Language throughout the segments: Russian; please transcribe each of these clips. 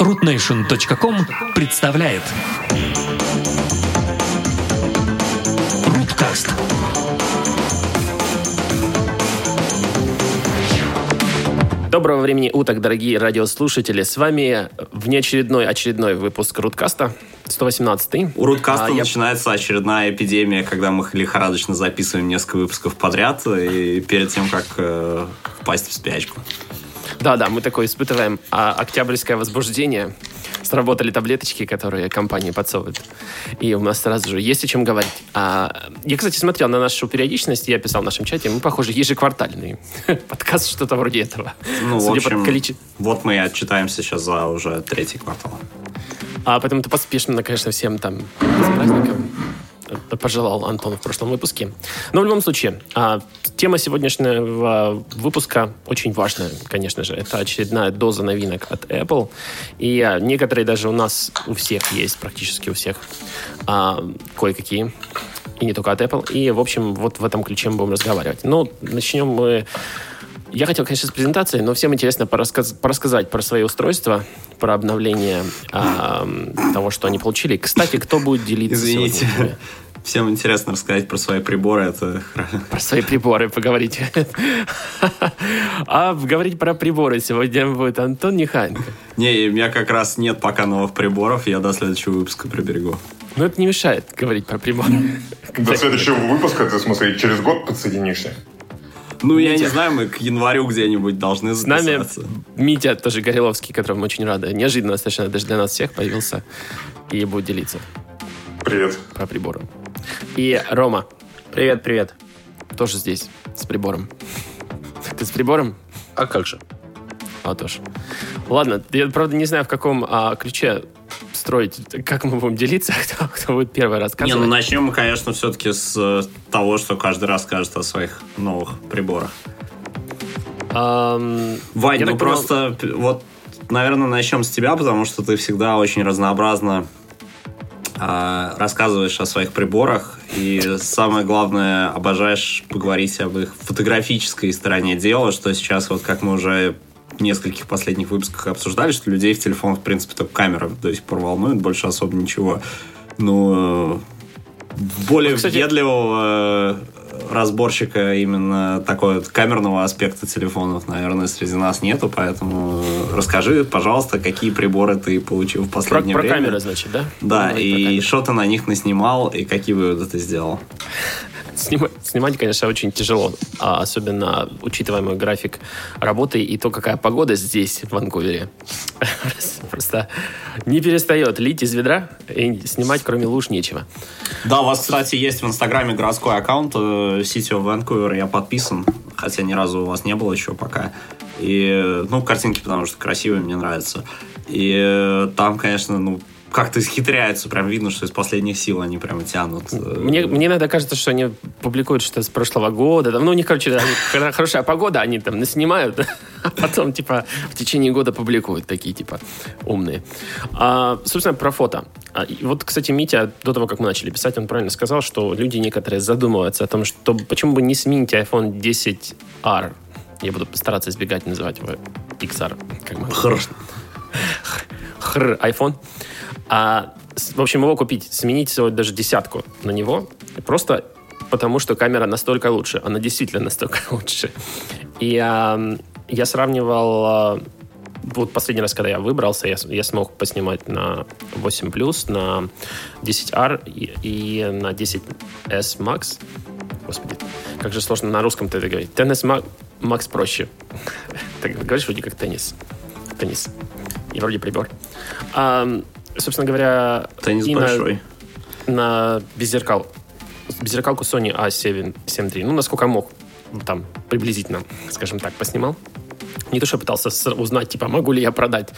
rootnation.com представляет Руткаст Доброго времени уток, дорогие радиослушатели. С вами внеочередной очередной выпуск Руткаста, 118-й. У Руткаста А, я- начинается очередная эпидемия, когда мы лихорадочно записываем несколько выпусков подряд, и перед тем, как э, впасть в спячку. Да-да, мы такое испытываем а, октябрьское возбуждение. Сработали таблеточки, которые компании подсовывают. И у нас сразу же есть о чем говорить. А, я, кстати, смотрел на нашу периодичность, я писал в нашем чате, мы, похоже, ежеквартальный подкаст, что-то вроде этого. Ну, в Судя по общем, количеству. вот мы и отчитаемся сейчас за уже третий квартал. А поэтому ты поспешно, конечно, всем там с праздником пожелал Антон в прошлом выпуске. Но в любом случае, а, тема сегодняшнего выпуска очень важная, конечно же. Это очередная доза новинок от Apple. И а, некоторые даже у нас, у всех есть, практически у всех, а, кое-какие. И не только от Apple. И, в общем, вот в этом ключе мы будем разговаривать. Ну, начнем мы... Я хотел, конечно, с презентации, но всем интересно порасказ- порассказать про свои устройства, про обновление а, того, что они получили. Кстати, кто будет делиться Извините. сегодня? Всем интересно рассказать про свои приборы. Это Про свои приборы поговорить. А говорить про приборы сегодня будет Антон Нехайенко. Не, у меня как раз нет пока новых приборов, я до следующего выпуска приберегу. Но это не мешает говорить про приборы. До следующего выпуска, ты, в смысле, через год подсоединишься? Ну, я не знаю, мы к январю где-нибудь должны С нами записаться. Митя, тоже Гореловский, которому мы очень рады. Неожиданно совершенно даже для нас всех появился и будет делиться Привет. про приборы. И Рома. Привет, привет. Тоже здесь, с прибором. Ты с прибором? А как же? А, тоже. Ладно, я, правда, не знаю, в каком а, ключе строить, как мы будем делиться, кто, кто будет первый Не, рассказывать. ну начнем мы, конечно, все-таки с э, того, что каждый раз скажет о своих новых приборах. Ам, Вань, ну понял- просто вот, наверное, начнем с тебя, потому что ты всегда очень разнообразно а, рассказываешь о своих приборах и самое главное обожаешь поговорить об их фотографической стороне дела, что сейчас вот как мы уже нескольких последних выпусках обсуждали, что людей в телефонах, в принципе, только камера до сих пор волнует, больше особо ничего. Ну, э, более Кстати- въедливого э, разборщика именно такой вот камерного аспекта телефонов, наверное, среди нас нету, поэтому расскажи, пожалуйста, какие приборы ты получил в Про, последнее про время. камеры, значит, да? Да, Ну, про и что ты на них наснимал, и какие выводы ты сделал? Снима- Снимать, конечно, очень тяжело, а особенно учитывая мой график работы и то, какая погода здесь, в Ванкувере. Просто не перестает лить из ведра, и снимать кроме луж нечего. Да, у вас, кстати, есть в Инстаграме городской аккаунт э, City of Vancouver, я подписан, хотя ни разу у вас не было еще пока. И, ну, картинки, потому что красивые, мне нравятся. И э, там, конечно, ну, как-то исхитряются, прям видно, что из последних сил они прямо тянут. Мне, мне иногда кажется, что они публикуют что с прошлого года. Ну, у них, короче, хорошая погода, они там наснимают, а потом, типа, в течение года публикуют такие, типа, умные. А, собственно, про фото. А, вот, кстати, Митя, до того, как мы начали писать, он правильно сказал, что люди некоторые задумываются о том, что почему бы не сменить iPhone 10R. Я буду стараться избегать называть его XR. Как мы Хорошо. хр iPhone. А, в общем, его купить, сменить сегодня даже десятку на него, просто потому что камера настолько лучше. Она действительно настолько лучше. И а, я сравнивал... а, вот последний раз, когда я выбрался, я, я смог поснимать на 8 Plus, на 10R и, и на 10S Max. Господи, как же сложно на русском это говорить. Tennis Ma- Max проще. Так говоришь вроде как теннис. Теннис. И вроде прибор. А, собственно говоря... Теннис и на- большой. на беззеркал. Беззеркалку Sony A7 7 III. Ну, насколько мог, там, приблизительно, скажем так, поснимал. Не то, что пытался узнать, типа, могу ли я продать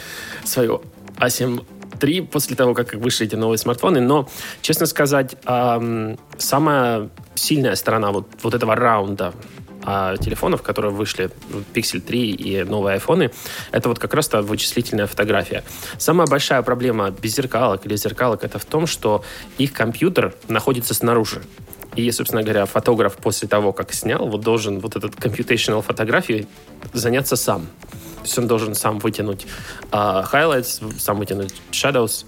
свою A7 III после того, как вышли эти новые смартфоны, но, честно сказать, ам, самая сильная сторона вот, вот этого раунда а, телефонов, которые вышли, Pixel 3 и новые айфоны, это вот как раз та вычислительная фотография. Самая большая проблема беззеркалок или зеркалок это в том, что их компьютер находится снаружи. И, собственно говоря, фотограф после того, как снял, вот должен вот этот computational фотографией заняться сам. То есть он должен сам вытянуть uh, highlights, сам вытянуть shadows,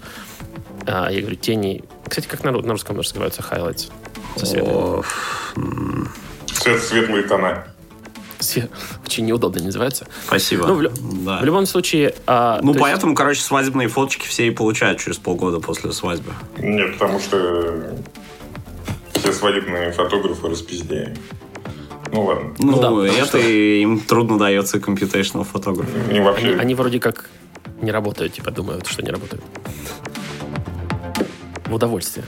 uh, я говорю, тени. Кстати, как на, на русском называются highlights? Со светом. Свет, светлые тона. Очень неудобно не называется. Спасибо. Ну, в, Да. в любом случае... а, Ну, то есть- поэтому, короче, свадебные фоточки все и получают через полгода после свадьбы. Нет, потому что все свадебные фотографы распиздяи. Ну ладно. Ну, да, потому это что- им трудно дается computational фотограф. Они вообще... Они, они вроде как не работают, типа думают, что не работают. В удовольствие.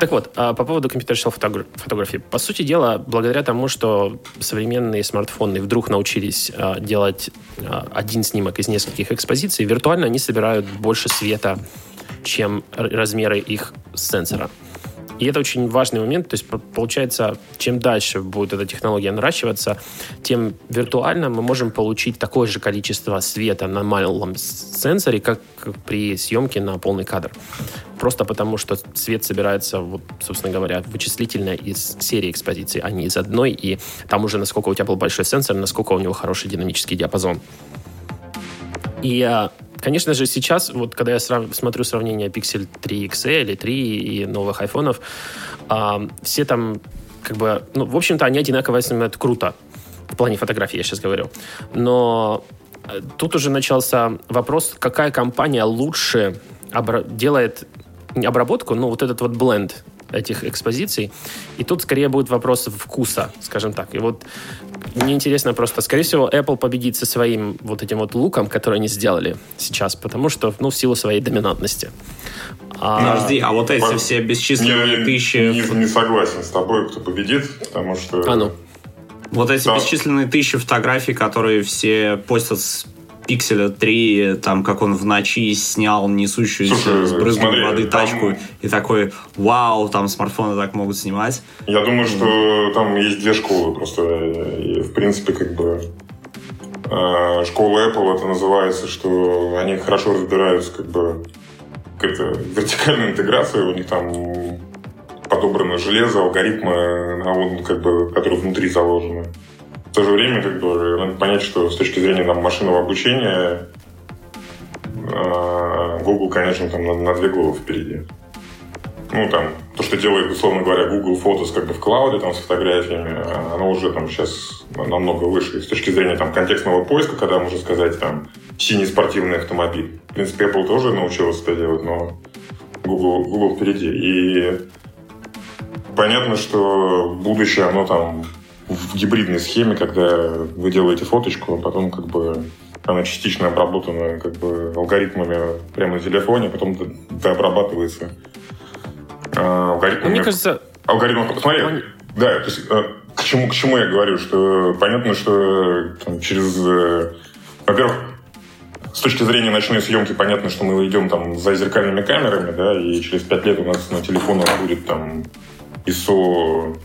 Так вот, а по поводу computational фотогра- фотографии. По сути дела, благодаря тому, что современные смартфоны вдруг научились а, делать а, один снимок из нескольких экспозиций, виртуально они собирают больше света, чем размеры их сенсора. И это очень важный момент. То есть, по- получается, чем дальше будет эта технология наращиваться, тем виртуально мы можем получить такое же количество света на малом сенсоре, как при съемке на полный кадр. Просто потому, что свет собирается, вот, собственно говоря, вычислительно из серии экспозиций, а не из одной. И там уже насколько у тебя был большой сенсор, насколько у него хороший динамический диапазон. И, а, конечно же, сейчас, вот когда я срав- смотрю сравнение Pixel 3 XL или 3 и новых айфонов, а, все там как бы, ну, в общем-то, они одинаково снимают круто. В плане фотографии я сейчас говорю. Но э, тут уже начался вопрос, какая компания лучше обра- делает обработку, ну, вот этот вот бленд этих экспозиций. И тут скорее будет вопрос вкуса, скажем так. И вот мне интересно просто, скорее всего, Apple победит со своим вот этим вот луком, который они сделали сейчас, потому что, ну, в силу своей доминантности. А, Подожди, а вот эти все бесчисленные Не, тысячи... не, не согласен с тобой, кто победит, потому что... а ну, Вот эти Да. бесчисленные тысячи фотографий, которые все постят с пикселя 3, там, как он в ночи снял несущуюся Слушай, с брызгом смотри, воды там- тачку, и такой, вау, там смартфоны так могут снимать. Я думаю, что там есть две школы просто. И, в принципе, как бы э, школа Apple это называется, что они хорошо разбираются как бы какая-то вертикальная интеграция, у них там подобрано железо, алгоритмы, а он, как бы, которые внутри заложены. То же время, как бы, надо понять, что с точки зрения там, машинного обучения э, Google, конечно, там на, на две головы впереди ну, там, то, что делает, условно говоря, Google Photos как бы в клауде, там, с фотографиями, а, оно уже там сейчас намного выше. И с точки зрения там контекстного поиска, когда можно сказать, там, синий спортивный автомобиль. В принципе, Apple тоже научилась это делать, но Google, Google впереди. И понятно, что будущее, оно там в гибридной схеме, когда вы делаете фоточку, а потом как бы она частично обработана как бы алгоритмами прямо на телефоне, потом д- дообрабатывается а, алгоритмами. мне кажется, Алгоритм, посмотри, Пон- да, то есть, э, к чему, к чему я говорю, что понятно, что там, через, э, во-первых, с точки зрения ночной съемки понятно, что мы идем там за зеркальными камерами, да, и через пять лет у нас на телефонах будет там ISO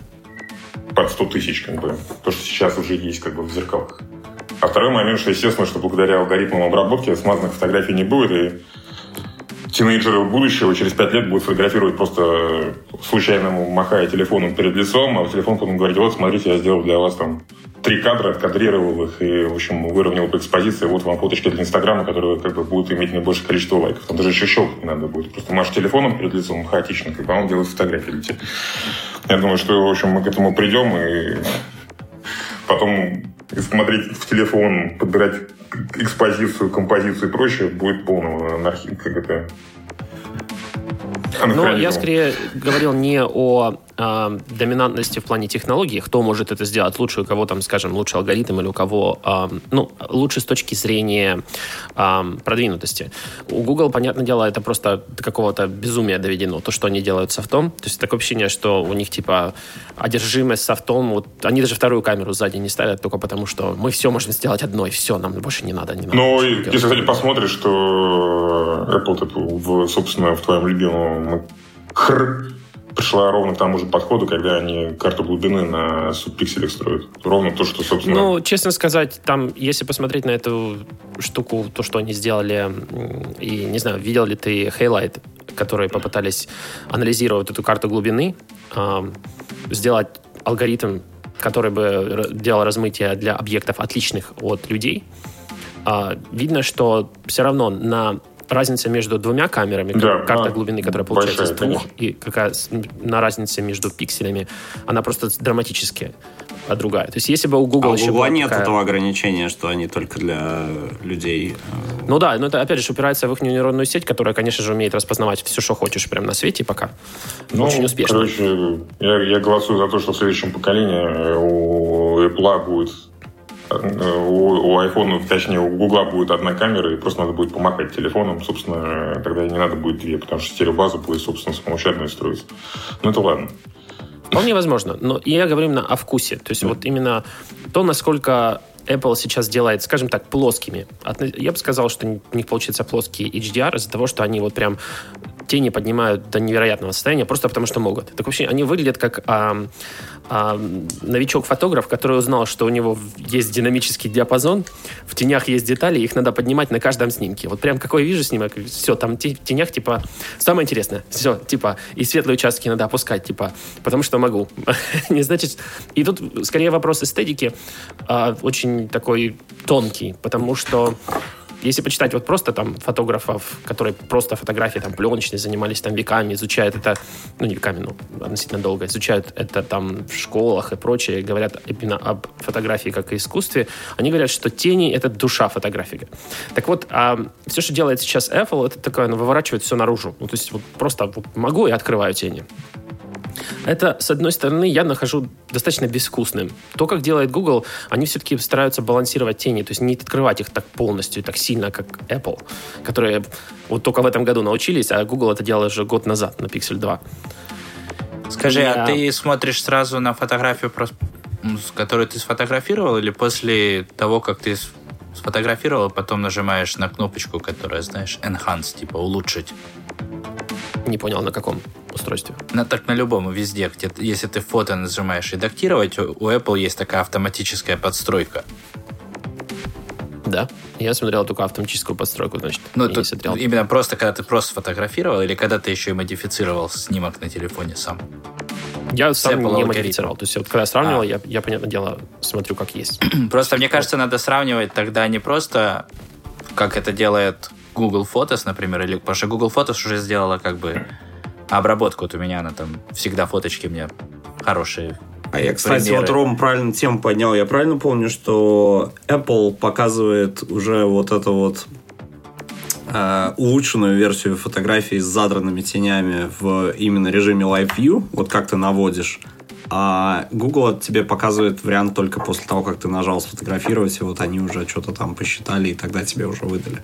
под 100 тысяч, как бы, то, что сейчас уже есть как бы в зеркалах. А второй момент, что естественно, что благодаря алгоритмам обработки смазанных фотографий не будет, и тинейджеры будущего через пять лет будут фотографировать просто случайно махая телефоном перед лицом, а телефон потом говорит, вот, смотрите, я сделал для вас там три кадра, откадрировал их и, в общем, выровнял по экспозиции. Вот вам фоточки для Инстаграма, которые как бы будут иметь наибольшее количество лайков. Там даже еще щелкать не надо будет. Просто машешь телефоном перед лицом хаотично, как а он фотографии для тебя. Я думаю, что, в общем, мы к этому придем и потом смотреть в телефон, подбирать экспозицию, композицию и прочее, будет полного анархии, как это... Но я скорее говорил не о а, доминантности в плане технологий, кто может это сделать лучше, у кого там, скажем, лучше алгоритм или у кого, а, ну, лучше с точки зрения а, продвинутости. У Google, понятное дело, это просто какого-то безумия доведено, то, что они делают софтом. То есть такое ощущение, что у них типа одержимость софтом, вот они даже вторую камеру сзади не ставят только потому, что мы все можем сделать одной, все, нам больше не надо. Не надо Ну, больше и делать. если, кстати, посмотришь, что Apple, тут в, собственно, в твоем любимом хр пришла ровно к тому же подходу, когда они карту глубины на субпикселях строят. Ровно то, что, собственно... Ну, честно сказать, там, если посмотреть на эту штуку, то, что они сделали, и, не знаю, видел ли ты Highlight, которые попытались анализировать эту карту глубины, э, сделать алгоритм, который бы делал размытие для объектов, отличных от людей, э, видно, что все равно на разница между двумя камерами, да, карта а, глубины, которая получается из двух, и какая на разница между пикселями, она просто драматическая а другая. То есть если бы у Google а еще у Google нет такая... этого ограничения, что они только для людей. Э, ну да, но это опять же упирается в их нейронную сеть, которая, конечно же, умеет распознавать все, что хочешь прямо на свете пока. Ну, Очень успешно. Короче, я, я голосую за то, что в следующем поколении э, у Apple будет у, у iPhone, точнее, у Google будет одна камера, и просто надо будет помахать телефоном, собственно, тогда не надо будет две, потому что стереобаза будет, собственно, самоучебно строиться. Ну, это ладно. Вполне возможно. Но я говорю именно о вкусе. То есть вот именно то, насколько Apple сейчас делает, скажем так, плоскими. Я бы сказал, что у них получится плоские HDR из-за того, что они вот прям тени поднимают до невероятного состояния просто потому, что могут. Так вообще они выглядят как а, а, новичок-фотограф, который узнал, что у него есть динамический диапазон, в тенях есть детали, их надо поднимать на каждом снимке. Вот прям какой вижу снимок, все, там в тенях, типа, самое интересное, все, типа, и светлые участки надо опускать, типа, потому что могу. Не значит... И тут скорее вопрос эстетики а, очень такой тонкий, потому что если почитать вот просто там фотографов, которые просто фотографии там пленочные занимались там веками, изучают это, ну не веками, но относительно долго, изучают это там в школах и прочее, говорят именно об фотографии как искусстве, они говорят, что тени — это душа фотографии. Так вот, а все, что делает сейчас Apple, это такое, оно выворачивает все наружу. Ну, то есть вот просто вот могу и открываю тени. Это, с одной стороны, я нахожу достаточно безвкусным. То, как делает Google, они все-таки стараются балансировать тени, то есть не открывать их так полностью, так сильно, как Apple, которые вот только в этом году научились, а Google это делал уже год назад на Pixel 2. Скажи, я... а ты смотришь сразу на фотографию, которую ты сфотографировал, или после того, как ты сфотографировал, потом нажимаешь на кнопочку, которая, знаешь, enhance, типа улучшить? Не понял, на каком? устройстве? На, так на любом, везде. Где, если ты фото нажимаешь «Редактировать», у Apple есть такая автоматическая подстройка. Да, я смотрел только автоматическую подстройку, значит. Ну, тут смотрел. именно просто, когда ты просто фотографировал, или когда ты еще и модифицировал снимок на телефоне сам? Я сам Apple не алгоритм. модифицировал. То есть вот когда я сравнивал, а. я, я, понятное дело, смотрю, как есть. Просто, мне кажется, надо сравнивать тогда не просто, как это делает Google Photos, например, или потому что Google Photos уже сделала как бы обработка вот у меня, она там всегда фоточки мне хорошие. А я, кстати, примеры. вот Ром правильно тему поднял. Я правильно помню, что Apple показывает уже вот это вот э, улучшенную версию фотографии с задранными тенями в именно режиме Live View, вот как ты наводишь. А Google тебе показывает вариант только после того, как ты нажал сфотографировать, и вот они уже что-то там посчитали, и тогда тебе уже выдали.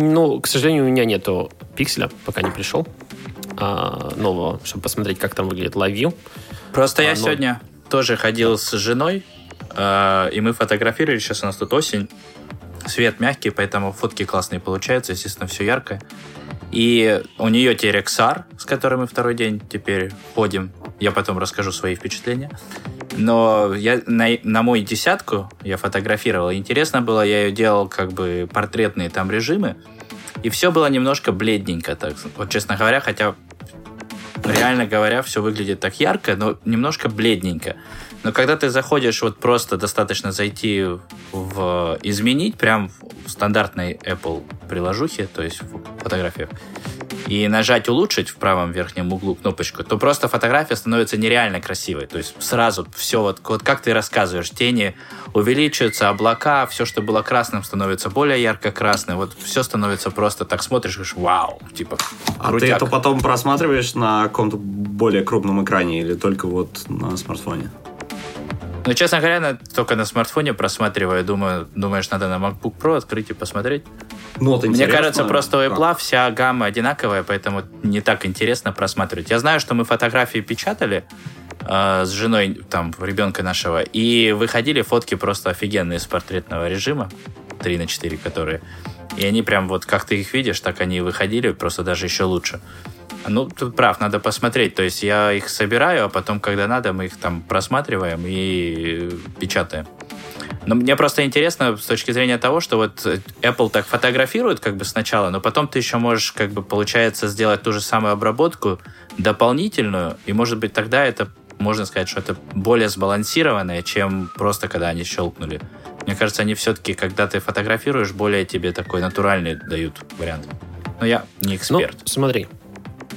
Ну, к сожалению, у меня нету пикселя, пока не пришел а, нового, чтобы посмотреть, как там выглядит Live Просто а, я но... сегодня тоже ходил с женой, а, и мы фотографировали, сейчас у нас тут осень, свет мягкий, поэтому фотки классные получаются, естественно, все яркое. И у нее Терексар, с которой мы второй день теперь ходим. Я потом расскажу свои впечатления. Но я на, на мой десятку я фотографировал. Интересно было, я ее делал как бы портретные там режимы. И все было немножко бледненько, так вот честно говоря, хотя реально говоря, все выглядит так ярко, но немножко бледненько. Но когда ты заходишь, вот просто достаточно зайти в изменить, прям в стандартной Apple приложухе, то есть в фотографиях, и нажать улучшить в правом верхнем углу кнопочку, то просто фотография становится нереально красивой. То есть сразу все, вот, вот как ты рассказываешь, тени увеличиваются, облака, все, что было красным, становится более ярко-красным. Вот все становится просто так смотришь, говоришь, вау, типа, А ты это потом просматриваешь на каком-то более крупном экране или только вот на смартфоне? Ну, честно говоря, на, только на смартфоне просматриваю. Думаю, думаешь, надо на MacBook Pro открыть и посмотреть? Ну, вот Мне кажется, просто у Apple вся гамма одинаковая, поэтому не так интересно просматривать. Я знаю, что мы фотографии печатали э, с женой там ребенка нашего, и выходили фотки просто офигенные из портретного режима, 3 на 4 которые. И они прям вот, как ты их видишь, так они и выходили, просто даже еще лучше. Ну, тут прав, надо посмотреть. То есть я их собираю, а потом, когда надо, мы их там просматриваем и печатаем. Но мне просто интересно с точки зрения того, что вот Apple так фотографирует как бы сначала, но потом ты еще можешь как бы получается сделать ту же самую обработку дополнительную, и может быть тогда это можно сказать, что это более сбалансированное, чем просто когда они щелкнули. Мне кажется, они все-таки, когда ты фотографируешь, более тебе такой натуральный дают вариант. Но я не эксперт. Ну, смотри,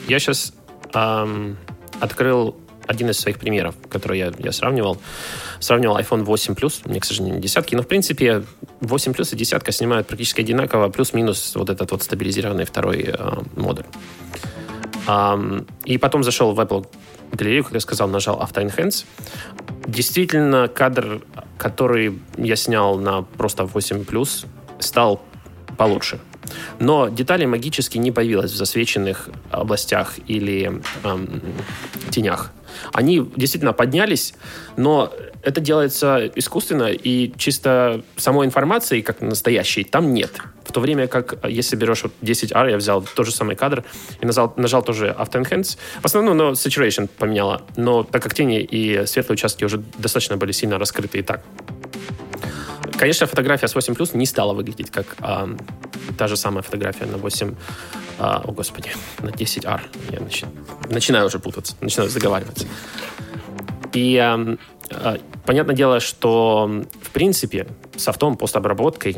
я сейчас эм, открыл один из своих примеров, который я, я сравнивал. Сравнивал iPhone 8 Plus, мне, к сожалению, десятки, но, в принципе, 8 Plus и десятка снимают практически одинаково, плюс-минус вот этот вот стабилизированный второй э, модуль. Um, и потом зашел в Apple галерею, как я сказал, нажал After Enhance. Действительно, кадр, который я снял на просто 8 Plus, стал получше. Но детали магически не появилось в засвеченных областях или эм, тенях. Они действительно поднялись, но это делается искусственно, и чисто самой информации, как настоящей, там нет. В то время как, если берешь вот 10R, я взял тот же самый кадр и нажал, нажал тоже After Enhance. В основном, но Saturation поменяла. Но так как тени и светлые участки уже достаточно были сильно раскрыты и так. Конечно, фотография с 8 Plus не стала выглядеть как а, та же самая фотография на 8... А, о, господи, на 10R. Я начи, начинаю уже путаться, начинаю заговариваться. И а, а, понятное дело, что в принципе софтом постобработкой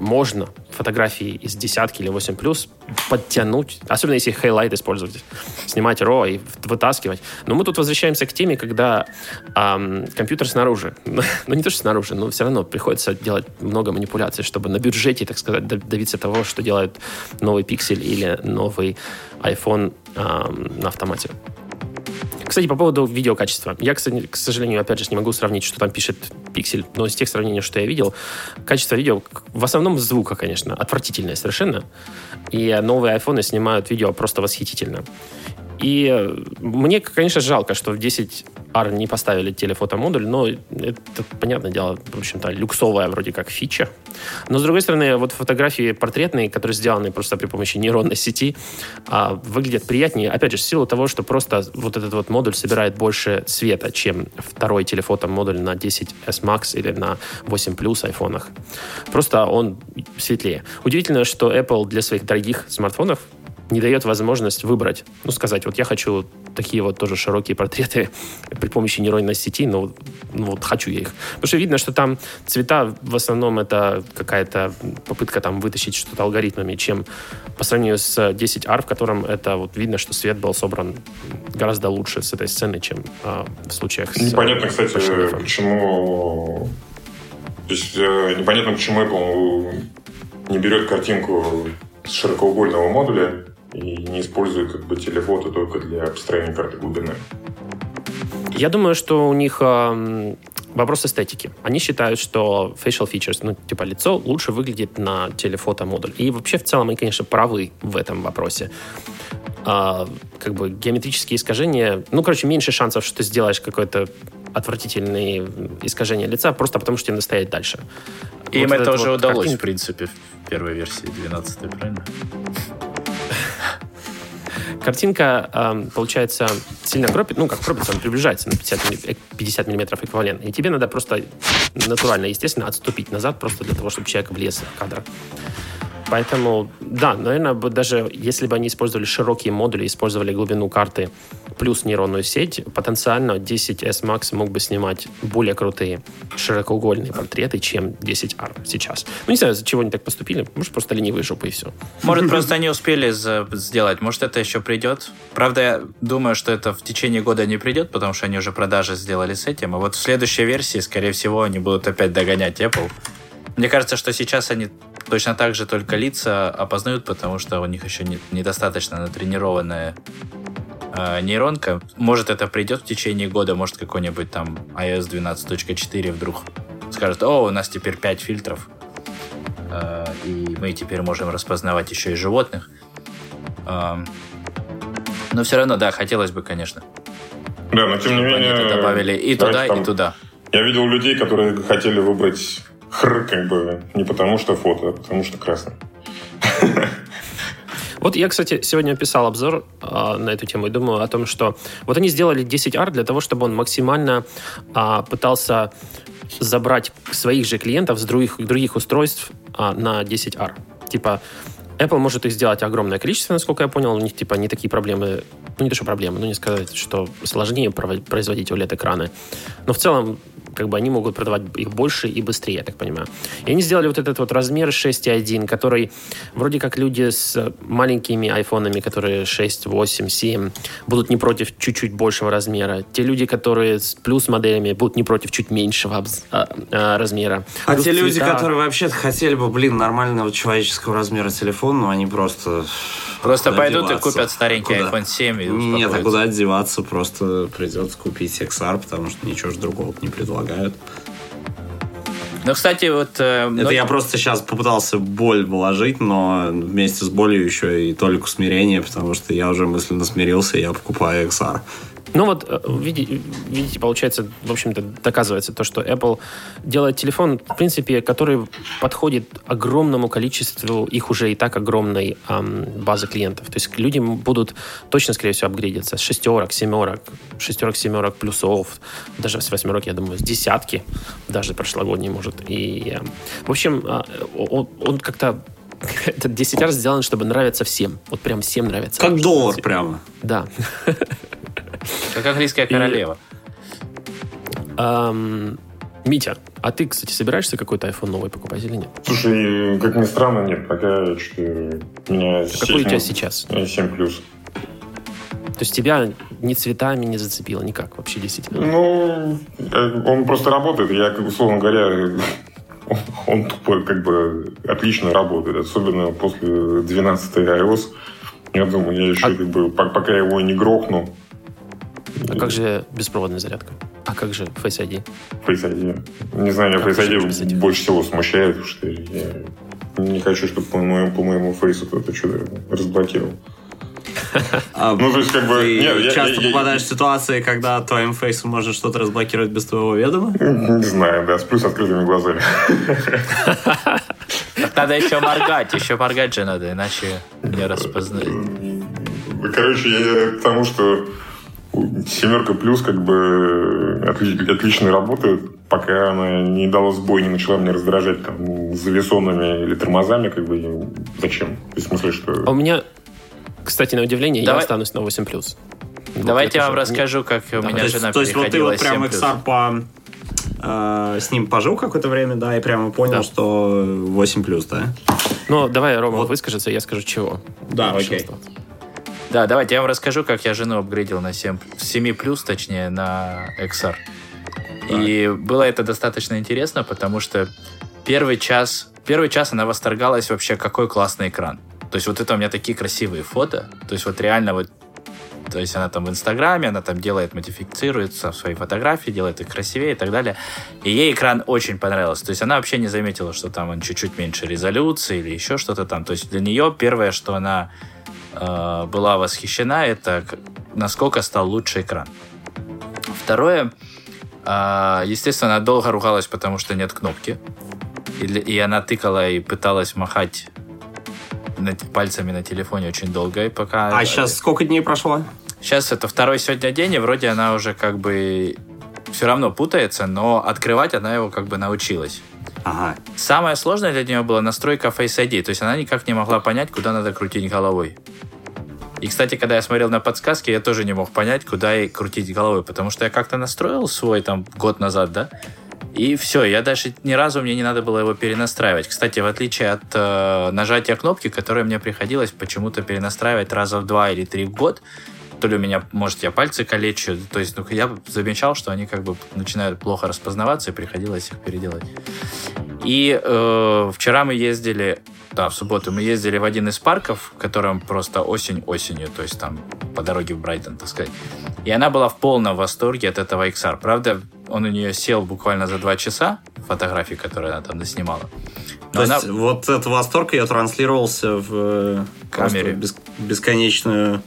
можно фотографии из десятки или 8 плюс подтянуть, особенно если highlight использовать, снимать RAW и вытаскивать. Но мы тут возвращаемся к теме, когда эм, компьютер снаружи, ну не то, что снаружи, но все равно приходится делать много манипуляций, чтобы на бюджете, так сказать, добиться того, что делает новый пиксель или новый iPhone эм, на автомате. Кстати, по поводу видеокачества. Я, кстати, к сожалению, опять же, не могу сравнить, что там пишет пиксель, но из тех сравнений, что я видел, качество видео, в основном звука, конечно, отвратительное совершенно. И новые айфоны снимают видео просто восхитительно. И э, мне, конечно, жалко, что в 10R не поставили телефотомодуль, но это, понятное дело, в общем-то, люксовая вроде как фича. Но, с другой стороны, вот фотографии портретные, которые сделаны просто при помощи нейронной сети, а, выглядят приятнее, опять же, в силу того, что просто вот этот вот модуль собирает больше света, чем второй телефотомодуль на 10S Max или на 8 Plus айфонах. Просто он светлее. Удивительно, что Apple для своих дорогих смартфонов не дает возможность выбрать, ну, сказать, вот я хочу такие вот тоже широкие портреты при помощи нейронной сети, но ну, вот хочу я их. Потому что видно, что там цвета в основном это какая-то попытка там вытащить что-то алгоритмами, чем по сравнению с 10R, в котором это вот видно, что свет был собран гораздо лучше с этой сцены, чем а, в случаях Непонятно, с... кстати, почему... То есть э, непонятно, почему Apple не берет картинку с широкоугольного модуля и не используют как бы телефото только для построения карты глубины. Я думаю, что у них э, вопрос эстетики. Они считают, что facial features, ну, типа лицо, лучше выглядит на телефото модуль. И вообще, в целом, они, конечно, правы в этом вопросе. А, как бы геометрические искажения, ну, короче, меньше шансов, что ты сделаешь какое-то отвратительные искажения лица, просто потому что тебе надо стоять дальше. Им вот это уже вот удалось, картинка. в принципе, в первой версии 12 правильно? Картинка, э, получается, сильно кропит, ну, как кропится, она приближается на 50, 50 миллиметров эквивалент. И тебе надо просто натурально, естественно, отступить назад, просто для того, чтобы человек влез в кадр. Поэтому, да, наверное, даже если бы они использовали широкие модули, использовали глубину карты плюс нейронную сеть, потенциально 10S Max мог бы снимать более крутые широкоугольные портреты, чем 10R сейчас. Ну, не знаю, за чего они так поступили. Может, просто ленивые жопы и все. Может, просто они успели сделать. Может, это еще придет. Правда, я думаю, что это в течение года не придет, потому что они уже продажи сделали с этим. А вот в следующей версии, скорее всего, они будут опять догонять Apple. Мне кажется, что сейчас они точно так же только лица опознают, потому что у них еще не, недостаточно натренированная э, нейронка. Может, это придет в течение года, может, какой-нибудь там iOS 12.4 вдруг скажет, о, у нас теперь 5 фильтров, э, и мы теперь можем распознавать еще и животных. Э, но все равно, да, хотелось бы, конечно. Да, но тем не менее... Они добавили и туда, там, и туда. Я видел людей, которые хотели выбрать хр, как бы, не потому что фото, а потому что красный. Вот я, кстати, сегодня писал обзор э, на эту тему и думаю о том, что вот они сделали 10R для того, чтобы он максимально э, пытался забрать своих же клиентов с других, других устройств а, на 10R. Типа, Apple может их сделать огромное количество, насколько я понял. У них типа не такие проблемы, ну не то, что проблемы, ну не сказать, что сложнее производить OLED-экраны. Но в целом как бы они могут продавать их больше и быстрее, я так понимаю. И они сделали вот этот вот размер 6.1, который вроде как люди с маленькими айфонами, которые 6, 8, 7, будут не против чуть-чуть большего размера. Те люди, которые с плюс моделями, будут не против чуть меньшего а, а, размера. А плюс те цвета... люди, которые вообще хотели бы, блин, нормального человеческого размера телефона, но они просто... Просто куда пойдут деваться? и купят старенький куда? iPhone 7 и Нет, а куда деваться? Просто придется купить XR, потому что ничего же другого не предлагают помогают. Ну, кстати, вот... Э, Это я просто сейчас попытался боль вложить, но вместе с болью еще и толику смирения, потому что я уже мысленно смирился, и я покупаю XR. Ну вот, э, видите, получается, в общем-то, доказывается то, что Apple делает телефон, в принципе, который подходит огромному количеству их уже и так огромной эм, базы клиентов. То есть люди будут точно, скорее всего, апгрейдиться с шестерок, семерок, шестерок, семерок плюсов, даже с восьмерок, я думаю, с десятки, даже прошлогодней, может. И, э, в общем, э, он, он как-то этот 10 раз сделан, чтобы нравиться всем. Вот прям всем нравится. Как доллар прямо. Да. Как английская королева. Митя, а ты, кстати, собираешься какой-то iPhone новый покупать или нет? Слушай, как ни странно, нет. Пока что у меня... Какой у тебя сейчас? 7 плюс. То есть тебя ни цветами не зацепило никак вообще действительно? Ну, э, он просто работает. Я, условно говоря, он тупо как бы отлично работает. Особенно после 12 iOS. Я думаю, я еще а... как бы, пока его не грохну, а как же беспроводная зарядка? А как же Face ID? Face ID. Не знаю, меня Face ID больше всего смущает, потому что я не хочу, чтобы по моему, по моему фейсу кто-то что-то разблокировал. А, ну, то есть, как бы... Ты нет, часто я, попадаешь я, в ситуации, когда твоим фейсом можно что-то разблокировать без твоего ведома? Не знаю, да, сплю с открытыми глазами. Надо еще моргать, еще моргать же надо, иначе не распознать. Короче, я к тому, что Семерка плюс как бы отлично работает, пока она не дала сбой, не начала меня раздражать там завесонами или тормозами, как бы зачем? В смысле, что... А у меня, кстати, на удивление, Давай... я останусь на 8 плюс. Давайте я вам расскажу, как у меня жена То есть вот ты вот прям XR по э, с ним пожил какое-то время, да, и прямо понял, да. что 8 плюс, да? Ну, давай Рома вот. выскажется, я скажу чего. Да, окей. Да, давайте я вам расскажу, как я жену апгрейдил на 7, 7 плюс, точнее, на XR. Да. И было это достаточно интересно, потому что первый час, первый час она восторгалась вообще, какой классный экран. То есть вот это у меня такие красивые фото. То есть вот реально вот то есть она там в Инстаграме, она там делает, модифицируется в свои фотографии, делает их красивее и так далее. И ей экран очень понравился. То есть она вообще не заметила, что там он чуть-чуть меньше резолюции или еще что-то там. То есть для нее первое, что она э, была восхищена, это насколько стал лучше экран. Второе, э, естественно, она долго ругалась, потому что нет кнопки. И, и она тыкала и пыталась махать пальцами на телефоне очень долго. И пока... А сейчас сколько дней прошло? Сейчас это второй сегодня день, и вроде она уже как бы все равно путается, но открывать она его как бы научилась. Ага. Самое сложное для нее была настройка Face ID, то есть она никак не могла понять, куда надо крутить головой. И, кстати, когда я смотрел на подсказки, я тоже не мог понять, куда ей крутить головой, потому что я как-то настроил свой там год назад, да, и все, я даже ни разу мне не надо было его перенастраивать. Кстати, в отличие от э, нажатия кнопки, которое мне приходилось почему-то перенастраивать раза в два или три в год, то ли у меня, может, я пальцы калечу, то есть ну, я замечал, что они как бы начинают плохо распознаваться, и приходилось их переделать. И э, вчера мы ездили, да, в субботу мы ездили в один из парков, в котором просто осень осенью, то есть там по дороге в Брайтон, так сказать. И она была в полном восторге от этого XR. Правда, он у нее сел буквально за два часа, фотографии, которые она там наснимала. Но То она... есть вот этот восторг ее транслировался в э, камере бес... бесконечную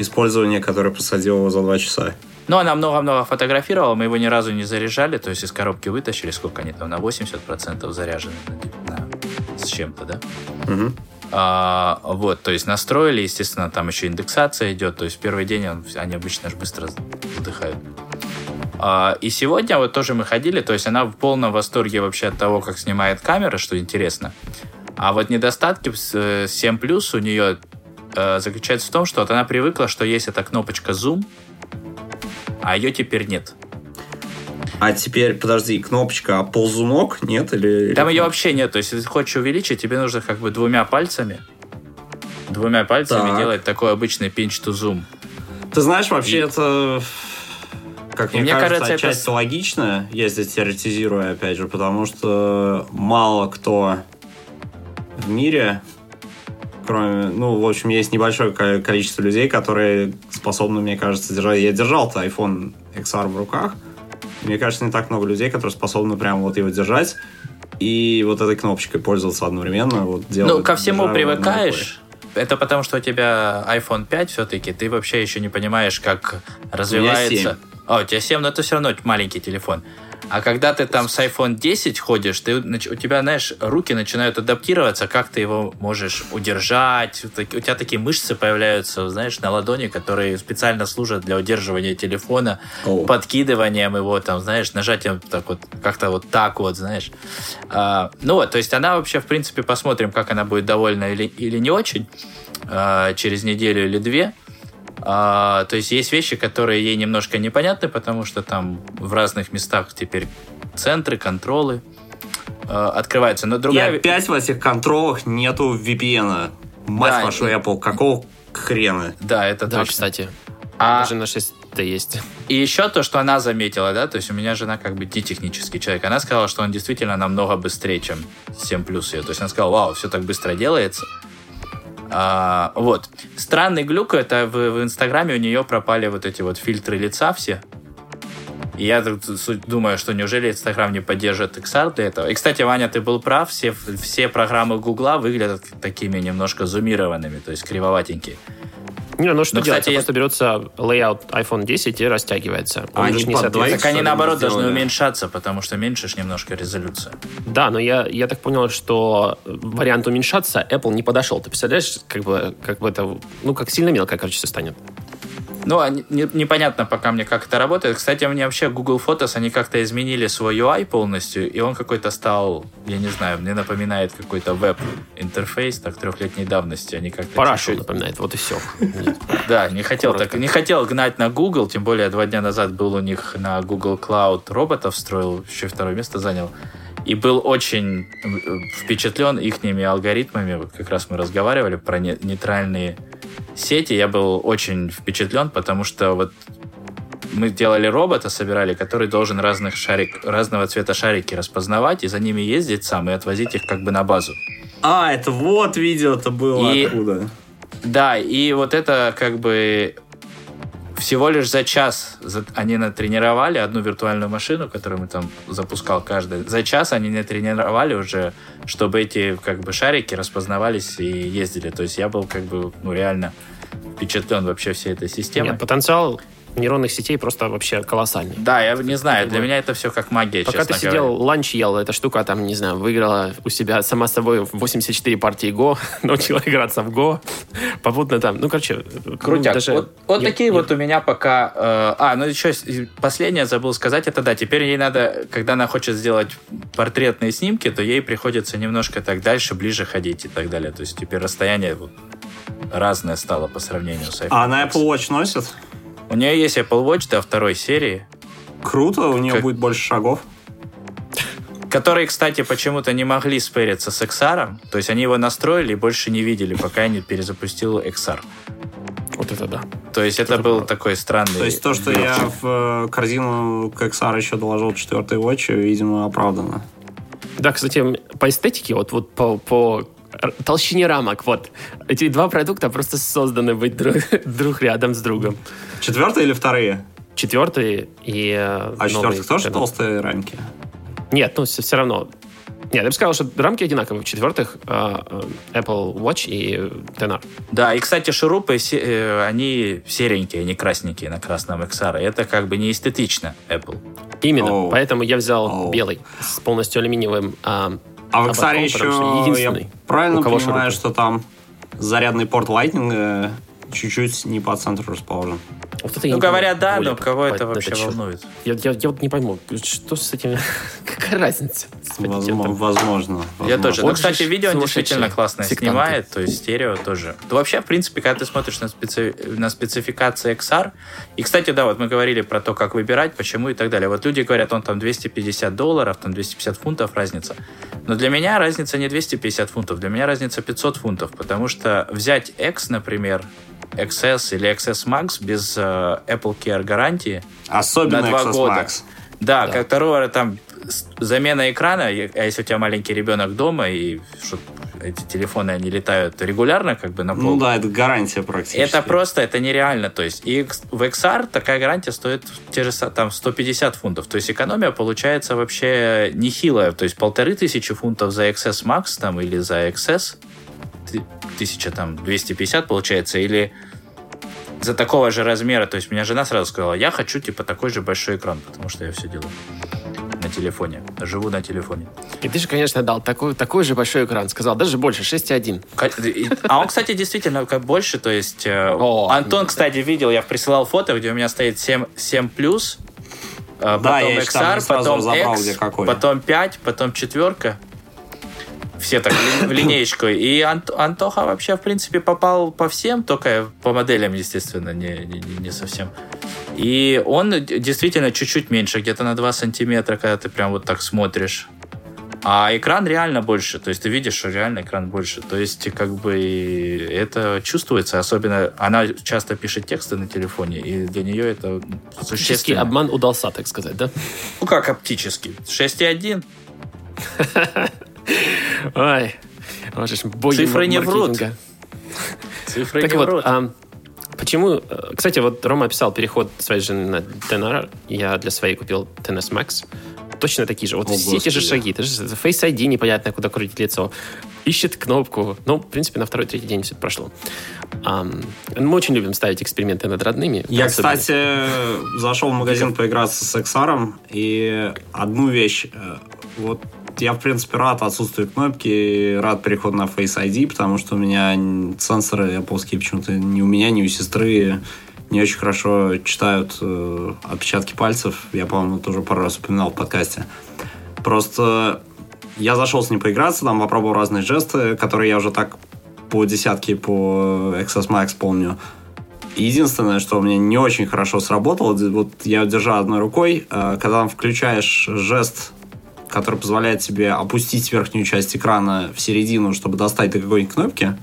использование, которое посадил его за два часа. Ну, она много-много фотографировала, мы его ни разу не заряжали, то есть из коробки вытащили, сколько они там, на 80% заряжены на, с чем-то, да? Угу. А, вот, то есть настроили, естественно, там еще индексация идет, то есть первый день он, они обычно же быстро задыхают. А, и сегодня вот тоже мы ходили, то есть она в полном восторге вообще от того, как снимает камера, что интересно. А вот недостатки с 7 Plus у нее э, заключается в том, что вот она привыкла, что есть эта кнопочка Zoom, а ее теперь нет. А теперь, подожди, кнопочка ползунок нет? Или, Там или... ее вообще нет. То есть, если ты хочешь увеличить, тебе нужно как бы двумя пальцами двумя пальцами так. делать такой обычный pinch to zoom. Ты знаешь, вообще и... это как мне, мне кажется, кажется отчасти это... логично, я здесь теоретизирую, опять же, потому что мало кто в мире, кроме, ну, в общем, есть небольшое количество людей, которые способны, мне кажется, держать. Я держал-то iPhone XR в руках. Мне кажется, не так много людей, которые способны прямо вот его держать и вот этой кнопочкой пользоваться одновременно. Вот, ну, ко всему привыкаешь. Это потому, что у тебя iPhone 5 все-таки, ты вообще еще не понимаешь, как развивается... О, у тебя 7, но это все равно маленький телефон. А когда ты там с iPhone 10 ходишь, ты, у тебя, знаешь, руки начинают адаптироваться, как ты его можешь удержать. У тебя такие мышцы появляются, знаешь, на ладони, которые специально служат для удерживания телефона, oh. подкидыванием его, там, знаешь, нажатием так вот, как-то вот так вот, знаешь. А, ну вот, то есть она вообще, в принципе, посмотрим, как она будет довольна или, или не очень а, через неделю или две. А, то есть есть вещи, которые ей немножко непонятны, потому что там в разных местах теперь центры, контролы а, открываются. Но другая... И опять в этих контролах нету VPN. Мать да, вашу и... Apple, какого хрена? Да, это да, точно. кстати. А... Даже на 6 это есть. И еще то, что она заметила, да, то есть у меня жена как бы не технический человек, она сказала, что он действительно намного быстрее, чем 7 плюс ее. То есть она сказала, вау, все так быстро делается. А, вот. Странный глюк, это в, в Инстаграме у нее пропали вот эти вот фильтры лица все. И я думаю, что неужели Инстаграм не поддержит XR для этого? И, кстати, Ваня, ты был прав, все, все программы Гугла выглядят такими немножко зумированными, то есть кривоватенькие. Не, ну что Но, делать? Кстати, просто берется layout iPhone 10 и растягивается. Он они не Так они наоборот должны уменьшаться, потому что меньше немножко резолюция. Да, но я, я так понял, что вариант уменьшаться Apple не подошел. Ты представляешь, как бы, как бы это, ну, как сильно мелкое количество станет? Ну, а не, непонятно пока мне, как это работает. Кстати, мне вообще Google Photos, они как-то изменили свой UI полностью, и он какой-то стал, я не знаю, мне напоминает какой-то веб-интерфейс, так, трехлетней давности. Они как-то Парашу напоминает, вот и все. Да, не хотел, так, не хотел гнать на Google, тем более два дня назад был у них на Google Cloud роботов строил, еще второе место занял. И был очень впечатлен ихними алгоритмами. Вот как раз мы разговаривали про нейтральные сети я был очень впечатлен, потому что вот мы делали робота, собирали, который должен разных шарик, разного цвета шарики распознавать и за ними ездить сам и отвозить их как бы на базу. А, это вот видео-то было и, откуда. Да, и вот это как бы всего лишь за час они натренировали одну виртуальную машину, которую мы там запускал каждый. За час они натренировали уже, чтобы эти как бы шарики распознавались и ездили. То есть я был как бы ну реально впечатлен вообще всей этой системой. Нет, потенциал нейронных сетей просто вообще колоссальный. Да, я не знаю, для меня это все как магия, Пока ты сидел, говоря. ланч ел, эта штука там, не знаю, выиграла у себя сама с собой 84 партии Го, научила играться в Го, попутно там, ну, короче... Крутяк. Даже... Вот, вот я, такие я... вот у меня пока... Э, а, ну еще последнее забыл сказать, это да, теперь ей надо, когда она хочет сделать портретные снимки, то ей приходится немножко так дальше, ближе ходить и так далее. То есть теперь расстояние разное стало по сравнению с iPhone. А она Apple Watch носит? У нее есть Apple Watch до второй серии. Круто, у нее как... будет больше шагов. Которые, кстати, почему-то не могли спэриться с XR. То есть они его настроили и больше не видели, пока я не перезапустил XR. Вот это да. То есть это, это был правда. такой странный... То есть то, что я в э, корзину к XR еще доложил четвертый Watch, видимо, оправдано. Да, кстати, по эстетике, вот, вот по, по толщине рамок. Вот. Эти два продукта просто созданы быть друг, друг рядом с другом. Четвертые или вторые? Четвертые и э, А четвертых тоже толстые рамки? Нет, ну все равно. Нет, я бы сказал, что рамки одинаковые. В четвертых э, э, Apple Watch и Tenor. Да, и, кстати, шурупы, они серенькие, не красненькие на красном XR. Это как бы не эстетично Apple. Именно. Oh. Поэтому я взял oh. белый с полностью алюминиевым а в XR еще, я правильно понимаю, что там зарядный порт Lightning э, чуть-чуть не по центру расположен. Вот это Ну, говорят, да, но кого это вообще волнует? Я, я, я вот не пойму, что с этим... Какая разница? Возможно. возможно, Я тоже. Ну, кстати, видео действительно классно сектант. снимает, то есть стерео тоже. Да вообще, в принципе, когда ты смотришь на, специ- на спецификации XR, и, кстати, да, вот мы говорили про то, как выбирать, почему и так далее. Вот люди говорят, он там 250 долларов, там 250 фунтов разница. Но для меня разница не 250 фунтов, для меня разница 500 фунтов, потому что взять X, например, XS или XS Max без э, Apple Care гарантии, Особенно на два XS года. Max. Да, Да. как второго там замена экрана, а если у тебя маленький ребенок дома, и эти телефоны, они летают регулярно, как бы на пол. Ну да, это гарантия практически. Это просто, это нереально. То есть, и в XR такая гарантия стоит те же там 150 фунтов. То есть, экономия получается вообще нехилая. То есть, полторы тысячи фунтов за XS Max там, или за XS, ты- тысяча там 250 получается, или за такого же размера. То есть, меня жена сразу сказала, я хочу типа такой же большой экран, потому что я все делаю на телефоне. Живу на телефоне. И ты же, конечно, дал такой, такой же большой экран. Сказал, даже больше, 6,1. Ка- и- А он, кстати, действительно как больше, то есть... э, О. Антон, кстати, видел, я присылал фото, где у меня стоит 7, 7 плюс, э, потом Да, там XR, потом разобрал, X, где какой. потом 5, потом четверка. Все так в ли- в линеечку. И Ант- Антоха вообще, в принципе, попал по всем, только по моделям, естественно, не, не, не- совсем. И он действительно чуть-чуть меньше, где-то на 2 сантиметра, когда ты прям вот так смотришь. А экран реально больше, то есть ты видишь, что реально экран больше. То есть как бы это чувствуется, особенно она часто пишет тексты на телефоне, и для нее это существенно. обман удался, так сказать, да? Ну как оптический? 6,1. Ой, же боги Цифры не врут. Цифры Так не вот, врут. а, почему... э, Кстати, вот Рома описал переход своей жены на TNR. Я для своей купил TNS Max. Точно такие же. Вот О, все те же Господи. шаги. Это же Face ID непонятно, куда крутить лицо. Ищет кнопку. Ну, в принципе, на второй-третий день все это прошло. Ам, мы очень любим ставить эксперименты над родными. Я, Особенно. кстати, зашел в магазин поиграться с XR, и одну вещь, э, вот я, в принципе, рад отсутствию кнопки, рад переходу на Face ID, потому что у меня сенсоры Apple почему-то ни у меня, ни у сестры не очень хорошо читают э, отпечатки пальцев. Я, по-моему, это уже пару раз упоминал в подкасте. Просто я зашел с ним поиграться, там попробовал разные жесты, которые я уже так по десятке по XS Max помню. Единственное, что у меня не очень хорошо сработало, вот я держал одной рукой, э, когда включаешь жест, который позволяет тебе опустить верхнюю часть экрана в середину, чтобы достать до какой-нибудь кнопки.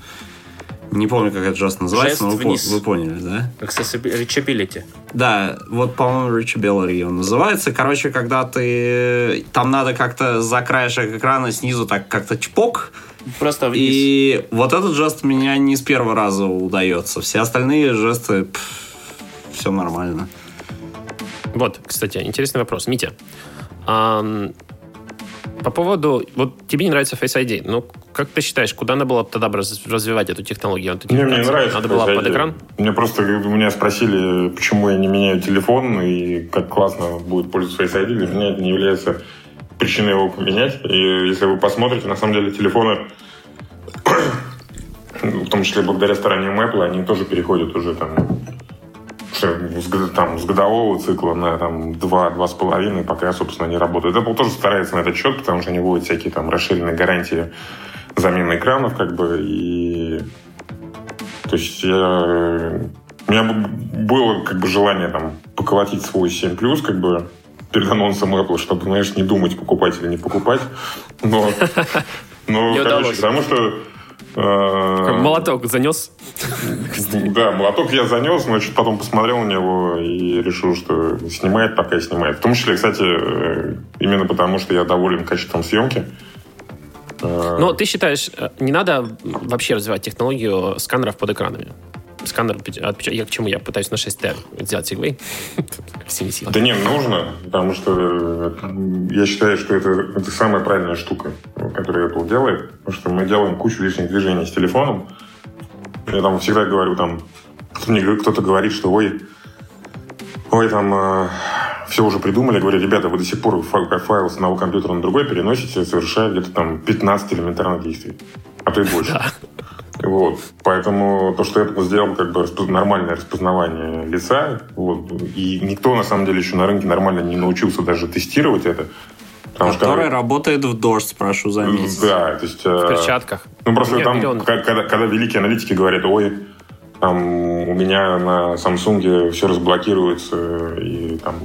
Не помню, как этот жест называется, Жест но вы, вниз. вы поняли, да? Accessibility. Да, вот, по-моему, Reachability он называется. Короче, когда ты... Там надо как-то за краешек экрана снизу так как-то чпок, Просто вниз. и вот этот жест у меня не с первого раза удается. Все остальные жесты, все нормально. Вот, кстати, интересный вопрос. Митя, по поводу... Вот тебе не нравится Face ID. Ну, как ты считаешь, куда надо было бы тогда развивать эту технологию? Мне, мне нравится. Надо было под экран? Мне просто меня спросили, почему я не меняю телефон и как классно будет пользоваться Face ID. Для меня это не является причиной его поменять. И если вы посмотрите, на самом деле телефоны, в том числе благодаря стараниям Apple, они тоже переходят уже там там, с годового цикла на там, 2-2,5, пока, собственно, не работают. Apple тоже старается на этот счет, потому что они вводят всякие там расширенные гарантии замены экранов, как бы, и то есть я... У меня было как бы желание там поколотить свой 7 плюс, как бы перед анонсом Apple, чтобы, знаешь, не думать, покупать или не покупать. Но, но короче, потому что Молоток занес. да, молоток я занес, но чуть потом посмотрел на него и решил, что снимает, пока снимает. В том числе, кстати, э, именно потому, что я доволен качеством съемки. Э, Но ты считаешь, э, не надо вообще развивать технологию сканеров под экранами? Сканер отпеч- отпеч- Я к чему? Я пытаюсь на 6Т сделать segue. Всеми силами. Да не, нужно, потому что э, я считаю, что это, это самая правильная штука, которую Apple делает, потому что мы делаем кучу лишних движений с телефоном. Я там всегда говорю, там, мне кто-то говорит, что ой, ой, там все уже придумали. Говорю, ребята, вы до сих пор файл, файл с одного компьютера на другой переносите, совершая где-то там 15 элементарных действий, а то и больше. Вот. Поэтому то, что Apple сделал как бы нормальное распознавание лица, вот, и никто на самом деле еще на рынке нормально не научился даже тестировать это. Потому Который что, работает в дождь, прошу заметить. Да, то есть... В перчатках. Ну, просто Нет, там, миллион. когда, когда великие аналитики говорят, ой, там у меня на Samsung все разблокируется, и там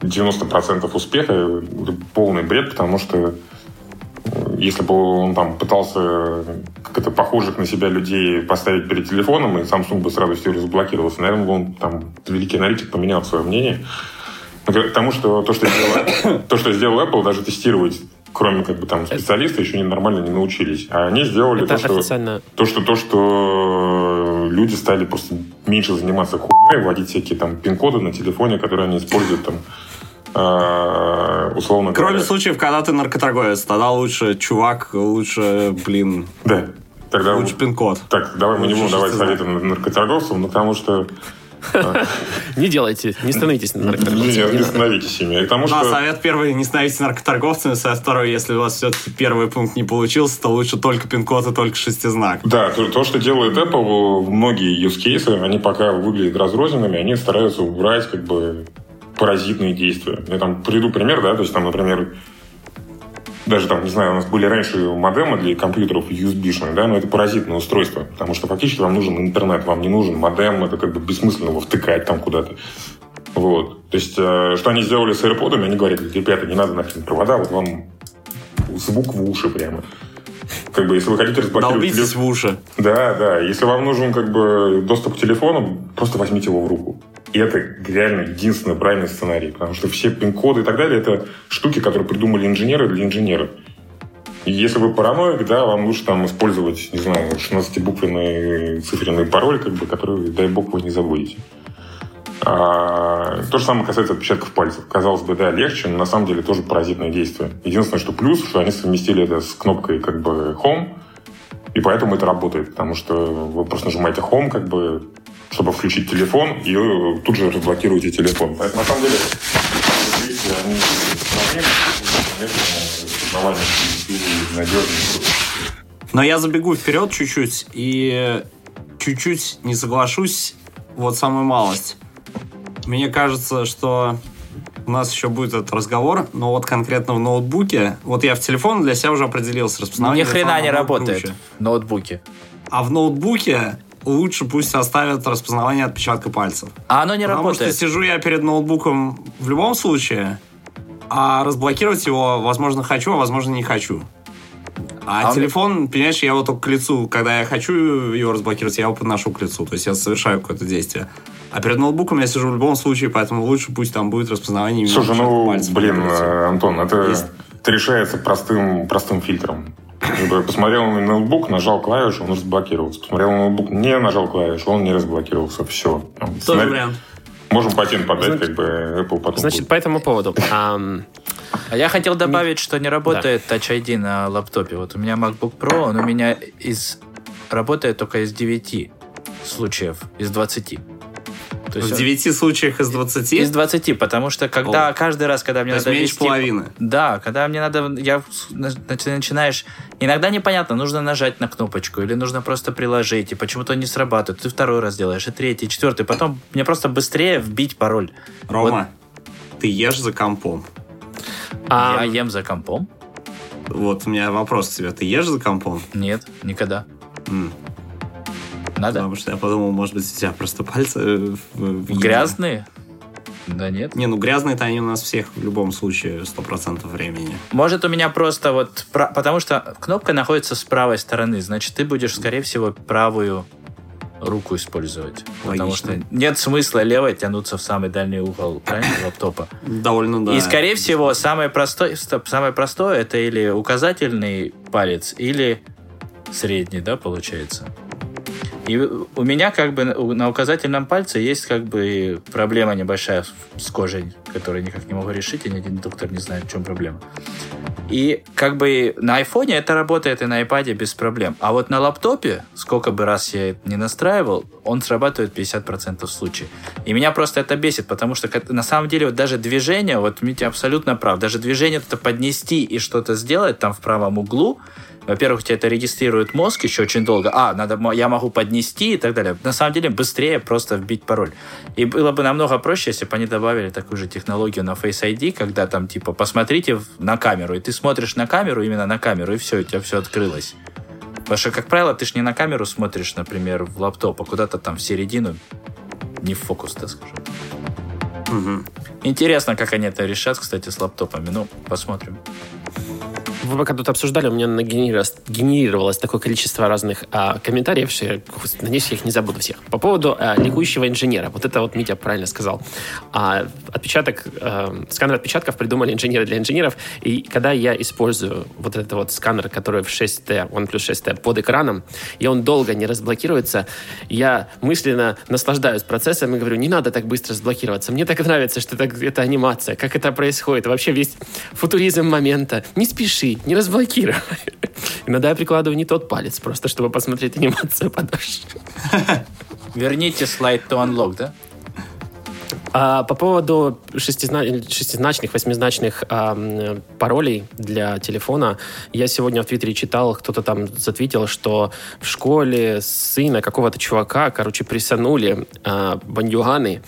90% успеха, это полный бред, потому что если бы он там пытался как это похожих на себя людей поставить перед телефоном, и Samsung бы с радостью разблокировался, наверное, он там, великий аналитик, поменял свое мнение. Потому что то, что сделал, то, что сделал Apple, даже тестировать кроме как бы там специалисты еще не нормально не научились. А они сделали то, что, официально... то, что то, что люди стали просто меньше заниматься хуйней, вводить всякие там пин-коды на телефоне, которые они используют там условно Кроме говоря. случаев, когда ты наркоторговец, тогда лучше чувак, лучше, блин... Да. Тогда лучше пин-код. Так, давай мы не будем давать советы наркоторговцам, ну, потому что Не делайте, не становитесь наркоторговцами. Не становитесь ими. К что... совет первый, не становитесь наркоторговцами. Совет второй, если у вас все-таки первый пункт не получился, то лучше только пин-код и только шестизнак. Да, то, что делает Apple, многие use cases, они пока выглядят разрозненными, они стараются убрать как бы паразитные действия. Я там приведу пример, да, то есть там, например, даже там, не знаю, у нас были раньше модемы для компьютеров USB-шные, да, но это паразитное устройство, потому что фактически вам нужен интернет, вам не нужен модем, это как бы бессмысленно его втыкать там куда-то. Вот. То есть, э, что они сделали с AirPods, они говорят, ребята, не надо нахрен провода, вот вам звук в уши прямо. Как бы, если вы хотите разблокировать... Долбитесь телефон... в уши. Да, да. Если вам нужен как бы доступ к телефону, просто возьмите его в руку. И это реально единственный правильный сценарий. Потому что все пин-коды и так далее, это штуки, которые придумали инженеры для инженеров. И если вы параноик, да, вам лучше там использовать, не знаю, 16-буквенный циферный пароль, как бы, который, дай бог, вы не забудете. А, то же самое касается отпечатков пальцев. Казалось бы, да, легче, но на самом деле тоже паразитное действие. Единственное, что плюс, что они совместили это с кнопкой как бы Home, и поэтому это работает, потому что вы просто нажимаете Home, как бы чтобы включить телефон, и э, тут же разблокируете телефон. Поэтому, на самом деле, они но я забегу вперед чуть-чуть и чуть-чуть не соглашусь. Вот самую малость. Мне кажется, что у нас еще будет этот разговор, но вот конкретно в ноутбуке, вот я в телефон для себя уже определился распознавание. Ни хрена не работает в ноутбуке. А в ноутбуке лучше пусть оставят распознавание отпечатка пальцев. А оно не Потому работает. Потому что сижу я перед ноутбуком в любом случае, а разблокировать его, возможно, хочу, а возможно, не хочу. А, а телефон, мне... понимаешь, я его только к лицу, когда я хочу его разблокировать, я его подношу к лицу. То есть я совершаю какое-то действие. А перед ноутбуком я сижу в любом случае, поэтому лучше пусть там будет распознавание Слушай, ну, пальцев. блин, Антон, это, Есть... это решается простым, простым фильтром. Посмотрел на ноутбук, нажал клавишу, он разблокировался. Посмотрел на ноутбук, не нажал клавишу, он не разблокировался. Все. Тоже Смотри... вариант. Можем патент подать, Значит, как бы Apple потом. Значит, будет. по этому поводу. А я хотел добавить, что не работает да. Touch ID на лаптопе. Вот у меня MacBook Pro, он у меня из работает только из 9 случаев, из 20. То есть в 9 случаях из 20? Из 20, потому что когда О. каждый раз, когда мне То надо меньше вести... половины? Да, когда мне надо... Я, начинаешь... Иногда непонятно, нужно нажать на кнопочку или нужно просто приложить, и почему-то не срабатывает. Ты второй раз делаешь, и третий, и четвертый. Потом мне просто быстрее вбить пароль. Рома, вот. ты ешь за компом. А... Я ем за компом? Вот у меня вопрос к тебе. Ты ешь за компом? Нет, никогда. М. Надо? Потому что я подумал, может быть, у тебя просто пальцы в, в грязные. Да нет. Не, ну грязные-то они у нас всех в любом случае сто процентов времени. Может у меня просто вот... Потому что кнопка находится с правой стороны, значит, ты будешь, скорее всего, правую руку использовать. Логично. Потому что нет смысла левой тянуться в самый дальний угол правильно, лаптопа. Довольно, да. И, скорее всего, самое простое, самое простое это или указательный палец, или средний, да, получается. И у меня как бы на указательном пальце есть как бы проблема небольшая с кожей, которую никак не могу решить, и ни один доктор не знает, в чем проблема. И как бы на айфоне это работает и на iPad без проблем. А вот на лаптопе, сколько бы раз я не настраивал, он срабатывает 50% случаев. И меня просто это бесит, потому что на самом деле вот даже движение, вот Митя абсолютно прав, даже движение это поднести и что-то сделать там в правом углу, во-первых, у тебя это регистрирует мозг еще очень долго. А, надо, я могу поднести и так далее. На самом деле быстрее просто вбить пароль. И было бы намного проще, если бы они добавили такую же технологию на Face ID, когда там типа посмотрите на камеру, и ты смотришь на камеру, именно на камеру, и все, у тебя все открылось. Потому что, как правило, ты ж не на камеру смотришь, например, в лаптоп, а куда-то там в середину, не в фокус, так скажем. Угу. Интересно, как они это решат, кстати, с лаптопами. Ну, посмотрим. Вы пока тут обсуждали, у меня генерировалось такое количество разных а, комментариев, что я, надеюсь, я их не забуду всех. По поводу а, ликующего инженера. Вот это вот Митя правильно сказал. А, отпечаток, а, сканер отпечатков придумали инженеры для инженеров. И когда я использую вот этот вот сканер, который в 6T, OnePlus 6T под экраном, и он долго не разблокируется, я мысленно наслаждаюсь процессом и говорю, не надо так быстро разблокироваться. Мне так нравится, что это, это анимация, как это происходит. Вообще весь футуризм момента. Не спеши, не разблокируй. Иногда я прикладываю не тот палец, просто чтобы посмотреть анимацию подольше. Верните слайд to unlock, да? А, по поводу шестизна... шестизначных, восьмизначных а, паролей для телефона, я сегодня в Твиттере читал, кто-то там затвитил, что в школе сына какого-то чувака, короче, присанули а, бандюганы,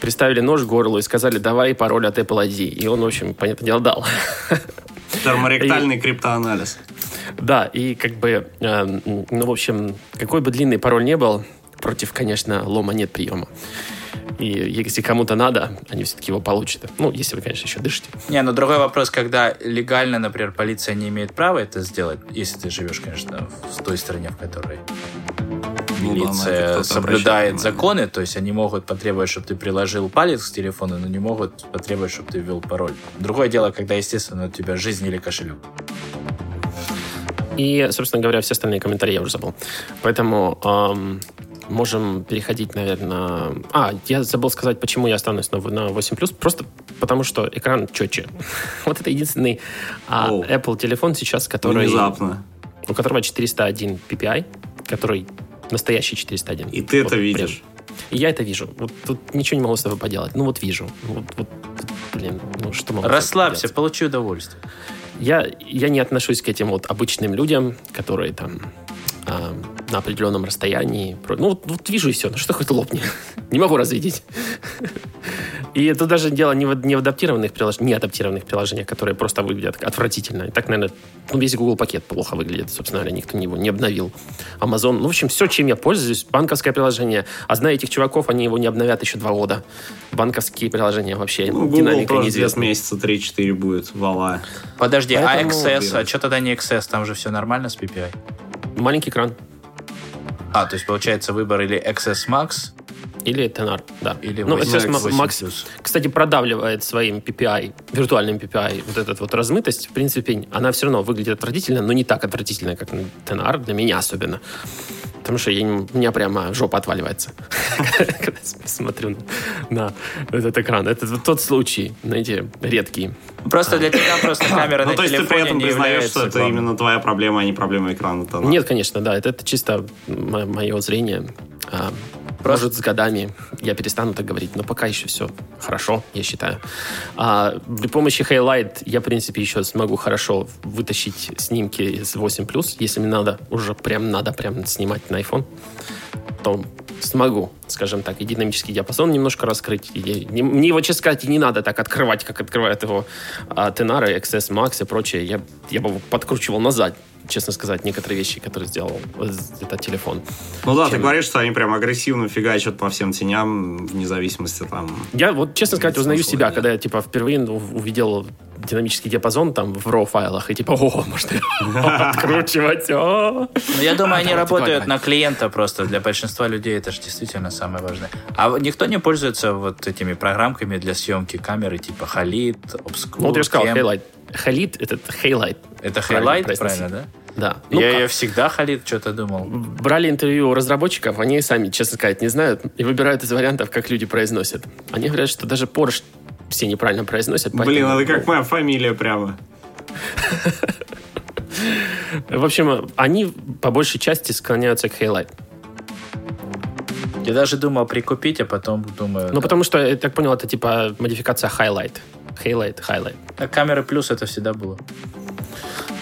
приставили нож к горлу и сказали, давай пароль от Apple ID. И он, в общем, понятное дело, дал. Терморектальный и... криптоанализ. Да, и как бы, э, ну, в общем, какой бы длинный пароль не был, против, конечно, лома нет приема. И если кому-то надо, они все-таки его получат. Ну, если вы, конечно, еще дышите. Не, но другой вопрос, когда легально, например, полиция не имеет права это сделать, если ты живешь, конечно, в той стране, в которой ну, милиция да, соблюдает законы, то есть они могут потребовать, чтобы ты приложил палец к телефону, но не могут потребовать, чтобы ты ввел пароль. Другое дело, когда, естественно, у тебя жизнь или кошелек. И, собственно говоря, все остальные комментарии я уже забыл. Поэтому эм, можем переходить, наверное... А, я забыл сказать, почему я останусь на, на 8+. Просто потому, что экран четче. вот это единственный а, Apple телефон сейчас, который... Внезапно. У которого 401 PPI, который настоящий 401. И ты вот это видишь? Прям. И я это вижу. Вот тут ничего не могу с тобой поделать. Ну вот вижу. Вот, вот блин, ну что могу Расслабься, получи удовольствие. Я, я не отношусь к этим вот обычным людям, которые там э, на определенном расстоянии. Ну, вот, вот вижу и все. Ну, что хоть лопни. не могу развидеть. И это даже дело не в, не в адаптированных приложениях, не адаптированных приложениях, которые просто выглядят отвратительно. И так, наверное, ну, весь Google пакет плохо выглядит, собственно говоря, никто его не обновил. Amazon, ну, в общем, все, чем я пользуюсь, банковское приложение. А зная этих чуваков, они его не обновят еще два года. Банковские приложения вообще ну, Google динамика неизвестна. месяца 3-4 будет, вала. Подожди, а Поэтому... а XS, а что тогда не XS? Там же все нормально с PPI? Маленький экран. А, то есть получается выбор или XS Max, или Tenar, да. Или 8, ну, сейчас 8 Max, кстати, продавливает своим PPI, виртуальным PPI, вот эту вот размытость. В принципе, она все равно выглядит отвратительно, но не так отвратительно, как Tenar, для меня особенно. Потому что я, у меня прямо жопа отваливается, когда смотрю на этот экран. Это тот случай, знаете, редкий. Просто для тебя просто камера ну, на телефоне Ну, то есть ты при этом признаешь, что это именно твоя проблема, а не проблема экрана? Нет, конечно, да. Это чисто мое зрение. Просто... Может, с годами я перестану так говорить, но пока еще все хорошо, я считаю. А, при помощи Highlight я, в принципе, еще смогу хорошо вытащить снимки с 8+, если мне надо, уже прям надо прям снимать на iPhone, то смогу, скажем так, и динамический диапазон немножко раскрыть. И, не, мне его, честно сказать, не надо так открывать, как открывает его а, Tenara, XS Max и прочее. Я, я бы подкручивал назад, честно сказать, некоторые вещи, которые сделал этот телефон. Ну да, чем... ты говоришь, что они прям агрессивно фигачат по всем теням, вне зависимости там... Я вот, честно сказать, узнаю себя, когда я, типа, впервые увидел динамический диапазон там в RAW файлах, и типа, о, можно откручивать. Ну, я думаю, они работают на клиента просто. Для большинства людей это же действительно самое важное. А никто не пользуется вот этими программками для съемки камеры, типа Halid, Obscure, Ну, ты же сказал, Highlight. Халид, этот Хейлайт. Это Хейлайт, правильно, да? Да. Ну, я, я всегда Халид что-то думал. Брали интервью у разработчиков, они сами, честно сказать, не знают и выбирают из вариантов, как люди произносят. Они говорят, что даже Porsche все неправильно произносят. Блин, это как моя фамилия прямо. В общем, они по большей части склоняются к Highlight. Я даже думал прикупить, а потом думаю... Ну, потому что, я так понял, это типа модификация Highlight. Highlight, Highlight. А камеры плюс это всегда было.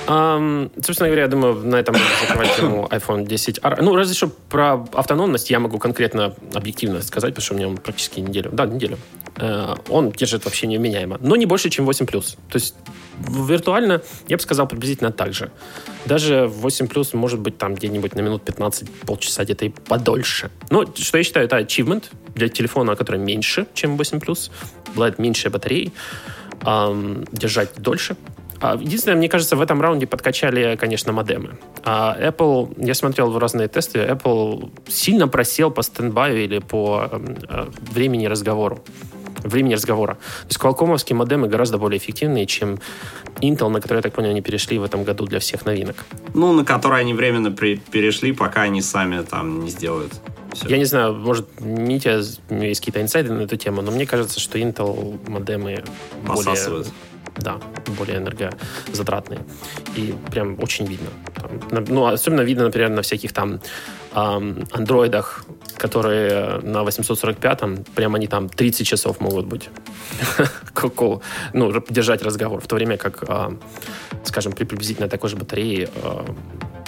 Um, собственно говоря, я думаю, на этом можно закрывать тему iPhone 10R. Ну, разве что про автономность я могу конкретно объективно сказать, потому что у меня он практически неделю. Да, неделю. Uh, он держит вообще невменяемо. Но не больше, чем 8+. То есть виртуально, я бы сказал, приблизительно так же. Даже 8 плюс может быть там где-нибудь на минут 15, полчаса где-то и подольше. Но что я считаю, это achievement для телефона, который меньше, чем 8 плюс, бывает меньше батареи, эм, держать дольше. А, единственное, мне кажется, в этом раунде подкачали, конечно, модемы. А Apple, я смотрел в разные тесты, Apple сильно просел по стендбаю или по э, времени разговору времени разговора. То есть квалкомовские модемы гораздо более эффективные, чем Intel, на который, я так понял, они перешли в этом году для всех новинок. Ну, на который они временно при- перешли, пока они сами там не сделают. Все. Я не знаю, может, Митя, есть какие-то инсайды на эту тему, но мне кажется, что Intel модемы более да, более энергозатратные. И прям очень видно. Ну, особенно видно, например, на всяких там андроидах, которые на 845-м, прям они там 30 часов могут быть. ну, держать разговор. В то время как, э, скажем, при приблизительно такой же батарее э,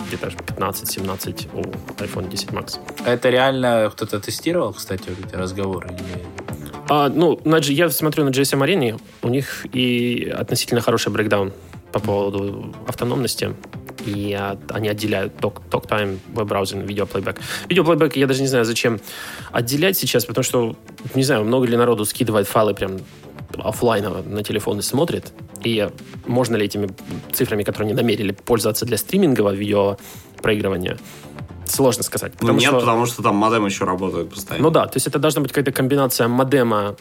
где-то 15-17 у iPhone 10 Max. А это реально кто-то тестировал, кстати, вот эти разговоры? Или а, ну, на, я смотрю на GSM Arena, у них и относительно хороший брейкдаун по поводу автономности. И а, они отделяют talk, talk time, веб-браузинг, видеоплейбэк. Видеоплейбэк я даже не знаю, зачем отделять сейчас, потому что, не знаю, много ли народу скидывает файлы прям офлайново на телефон и смотрит. И можно ли этими цифрами, которые они намерили пользоваться для стримингового видеопроигрывания, Сложно сказать. Ну, потому нет, что... потому что там модем еще работает постоянно. Ну да, то есть это должна быть какая-то комбинация модема,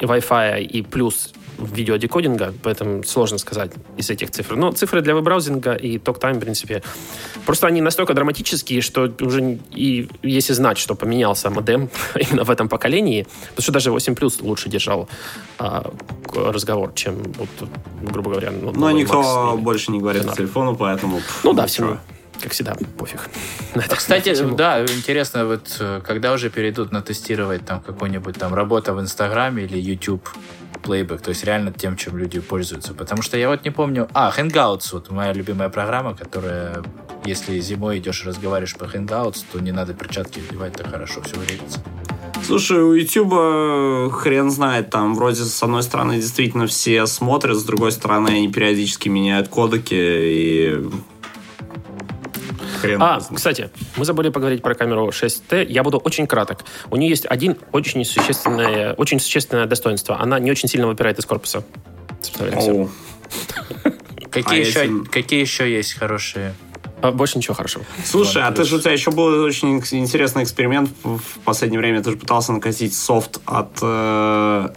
Wi-Fi и плюс видеодекодинга, поэтому сложно сказать из этих цифр. Но цифры для веб-браузинга и ток-тайм, в принципе, просто они настолько драматические, что уже и если знать, что поменялся модем именно в этом поколении, потому что даже 8 Plus лучше держал а, разговор, чем, вот, грубо говоря... Ну, Но никто Max, больше не говорит по телефону, поэтому... Ну да, всему как всегда, пофиг. Кстати, да, интересно, вот э, когда уже перейдут на тестировать там какой-нибудь там работа в Инстаграме или YouTube плейбэк, то есть реально тем, чем люди пользуются. Потому что я вот не помню... А, Hangouts, вот моя любимая программа, которая, если зимой идешь и разговариваешь по Hangouts, то не надо перчатки одевать, то хорошо все вредится. Слушай, у Ютуба хрен знает, там вроде с одной стороны действительно все смотрят, с другой стороны они периодически меняют кодеки, и Хрен а, кстати, мы забыли поговорить про камеру 6T. Я буду очень краток. У нее есть один очень существенное, очень существенное достоинство. Она не очень сильно выпирает из корпуса. Какие, а еще, если... какие еще есть хорошие? А, больше ничего хорошего. Слушай, а ты же у тебя еще был очень интересный эксперимент в последнее время. Ты же пытался накатить софт от э,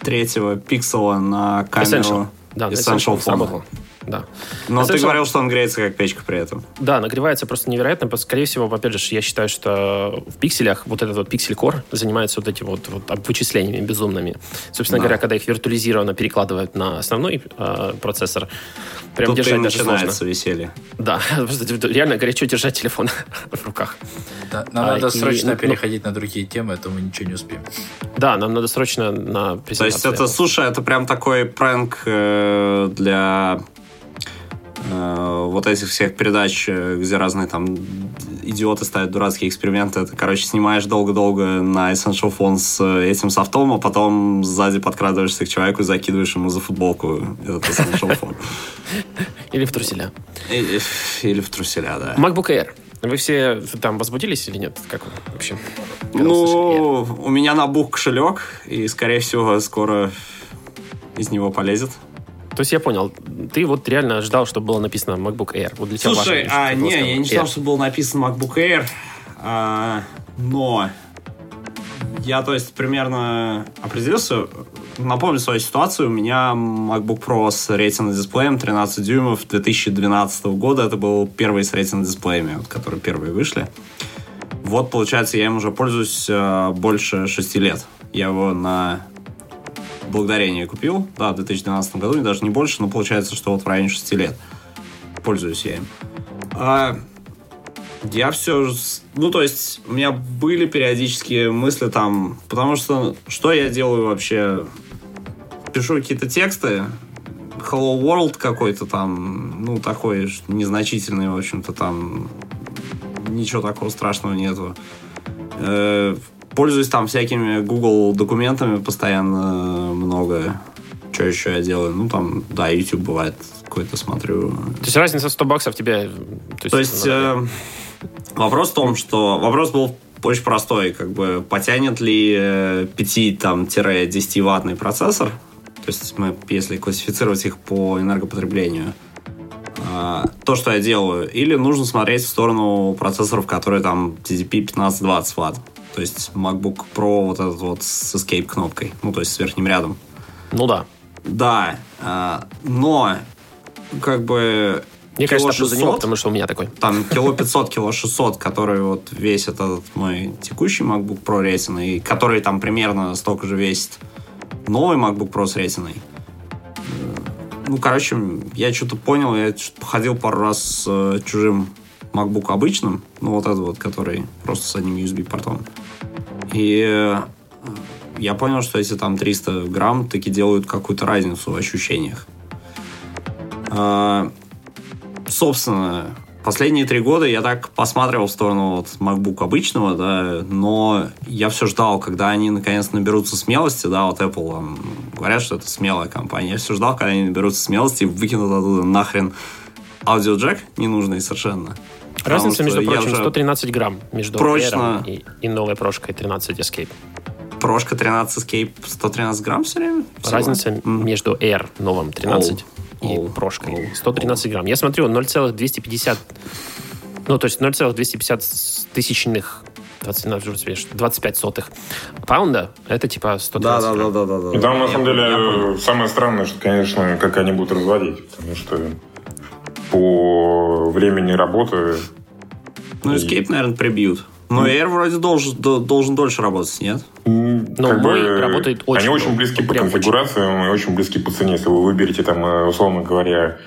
третьего пиксела на камеру Essential. Да, Essential, Essential да. Но а ты говорил, что он греется как печка при этом. Да, нагревается просто невероятно. Скорее всего, опять же, я считаю, что в пикселях вот этот вот пиксель-кор занимается вот этими вот, вот вычислениями безумными. Собственно да. говоря, когда их виртуализированно перекладывают на основной э, процессор, прям Тут держать даже начинается сложно. веселье. Да, реально горячо держать телефон в руках. Да, нам а, надо и, срочно ну, переходить на другие темы, а то мы ничего не успеем. Да, нам надо срочно на презентацию. То есть это, слушай, это прям такой пранк э, для Э, вот этих всех передач, где разные там идиоты ставят дурацкие эксперименты, это, короче, снимаешь долго-долго на Essential Phone с э, этим софтом, а потом сзади подкрадываешься к человеку и закидываешь ему за футболку этот Essential Phone. Или в труселя. Или, или в труселя, да. MacBook Air. Вы все там возбудились или нет? Как вообще? Ну, у меня набух кошелек, и, скорее всего, скоро из него полезет. То есть я понял, ты вот реально ждал, чтобы было написано MacBook Air. Вот для тебя Слушай, важно, а, не, я не ждал, чтобы было написано MacBook Air, а, но я, то есть, примерно определился, напомню свою ситуацию. У меня MacBook Pro с Retina дисплеем 13 дюймов 2012 года. Это был первый с Retina дисплеями, вот, которые первые вышли. Вот, получается, я им уже пользуюсь э, больше 6 лет. Я его на благодарение купил, да, в 2012 году, даже не больше, но получается, что вот в районе 6 лет пользуюсь я им. А, я все, ну, то есть, у меня были периодические мысли там, потому что, что я делаю вообще? Пишу какие-то тексты, Hello World какой-то там, ну, такой незначительный, в общем-то, там ничего такого страшного нету. Э, пользуюсь там всякими Google документами постоянно много. Что еще я делаю? Ну, там, да, YouTube бывает какой-то смотрю. То есть разница 100 баксов тебе... То есть, то есть э, вопрос в том, что... Вопрос был очень простой, как бы потянет ли 5-10 ваттный процессор, то есть мы, если классифицировать их по энергопотреблению, а, то, что я делаю, или нужно смотреть в сторону процессоров, которые там TDP 15-20 ватт. То есть MacBook Pro вот этот вот с Escape кнопкой, ну, то есть с верхним рядом. Ну да. Да, а, но как бы мне кажется, 600, за него, потому что у меня такой. Там кило 500, кило 600, который вот весит этот мой текущий MacBook Pro рейсиный, который там примерно столько же весит новый MacBook Pro с рейсиной. Ну, короче, я что-то понял, я что-то походил пару раз с э, чужим MacBook обычным, ну, вот этот вот, который просто с одним USB-портом. И э, я понял, что эти там 300 грамм таки делают какую-то разницу в ощущениях. Э, собственно, Последние три года я так посматривал в сторону вот MacBook обычного, да, но я все ждал, когда они наконец наберутся смелости, да, вот Apple там, говорят, что это смелая компания. Я все ждал, когда они наберутся смелости и выкинут оттуда нахрен аудиоджек ненужный совершенно. Разница, между прочим, 113 грамм между прочно... и, и новой прошкой 13 Escape. Прошка 13 Escape 113 грамм все время? Всего? Разница mm. между Air новым 13 oh и oh, прошкой. Oh, 113 грамм. Я смотрю, 0,250... Ну, то есть 0,250 тысячных 20, 25 сотых паунда, это типа 130 да, да, да, да, да, да. И там, на самом деле, самое странное, что, конечно, как они будут разводить, потому что по времени работы... Ну, Escape, наверное, прибьют. Но Air вроде должен, должен дольше работать, нет? Но как мой бы, работает очень Они очень близки по конфигурациям и очень близки по цене. Если вы выберете там, э, условно говоря,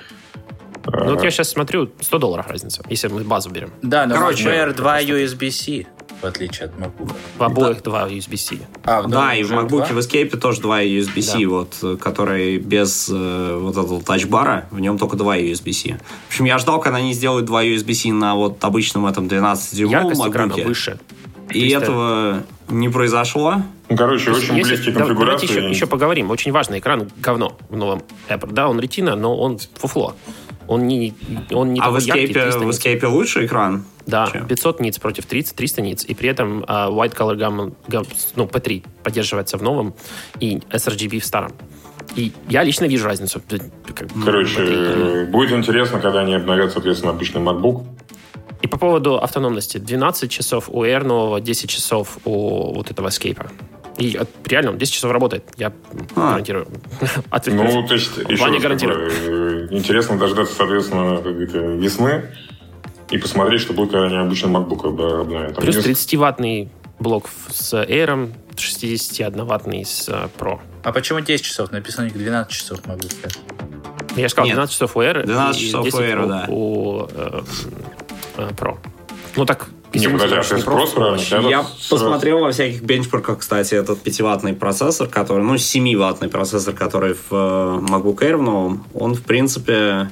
ну вот я сейчас смотрю, 100 долларов разница, если мы базу берем. Да, но Короче, Air 2 USB-C в отличие от MacBook. В обоих да. два USB-C. А, да, да и в MacBook в Escape тоже два USB-C, да. вот, который без э, вот этого тачбара, в нем только два USB-C. В общем, я ждал, когда они сделают два USB-C на вот обычном этом 12-дюймовом MacBook. выше. И этого не произошло. Ну, короче, очень если, близкие да, конфигурации. Давайте еще, еще поговорим. Очень важный экран, говно в новом Apple. Да, он ретина, но он фуфло. Он не, он не а в Escape, в Escape лучший экран? Да, чем? 500 ниц против 30, 300 ниц. И при этом uh, White Color Gamma, ну, P3 поддерживается в новом и sRGB в старом. И я лично вижу разницу. Короче, P3. будет интересно, когда они обновят, соответственно, обычный MacBook. И по поводу автономности. 12 часов у Air нового, 10 часов у вот этого Escape. И реально, он 10 часов работает. Я а. гарантирую. Ну, то есть, еще гарантирую. Э, интересно дождаться, соответственно, весны и посмотреть, что будет, когда они обычно MacBook обновят. Плюс 30-ваттный блок с Air, 61-ваттный с э, Pro. А почему 10 часов? Написано у них 12 часов, могу сказать. Я же сказал, Нет. 12 часов у Air 12 часов у Air, да. у э, э, Pro. Ну так, не, подожди, а спрос правильно? Я посмотрел во всяких бенчмарках, кстати, этот 5-ваттный процессор, который, ну, 7-ваттный процессор, который в э, MacBook Air в новом, он, в принципе,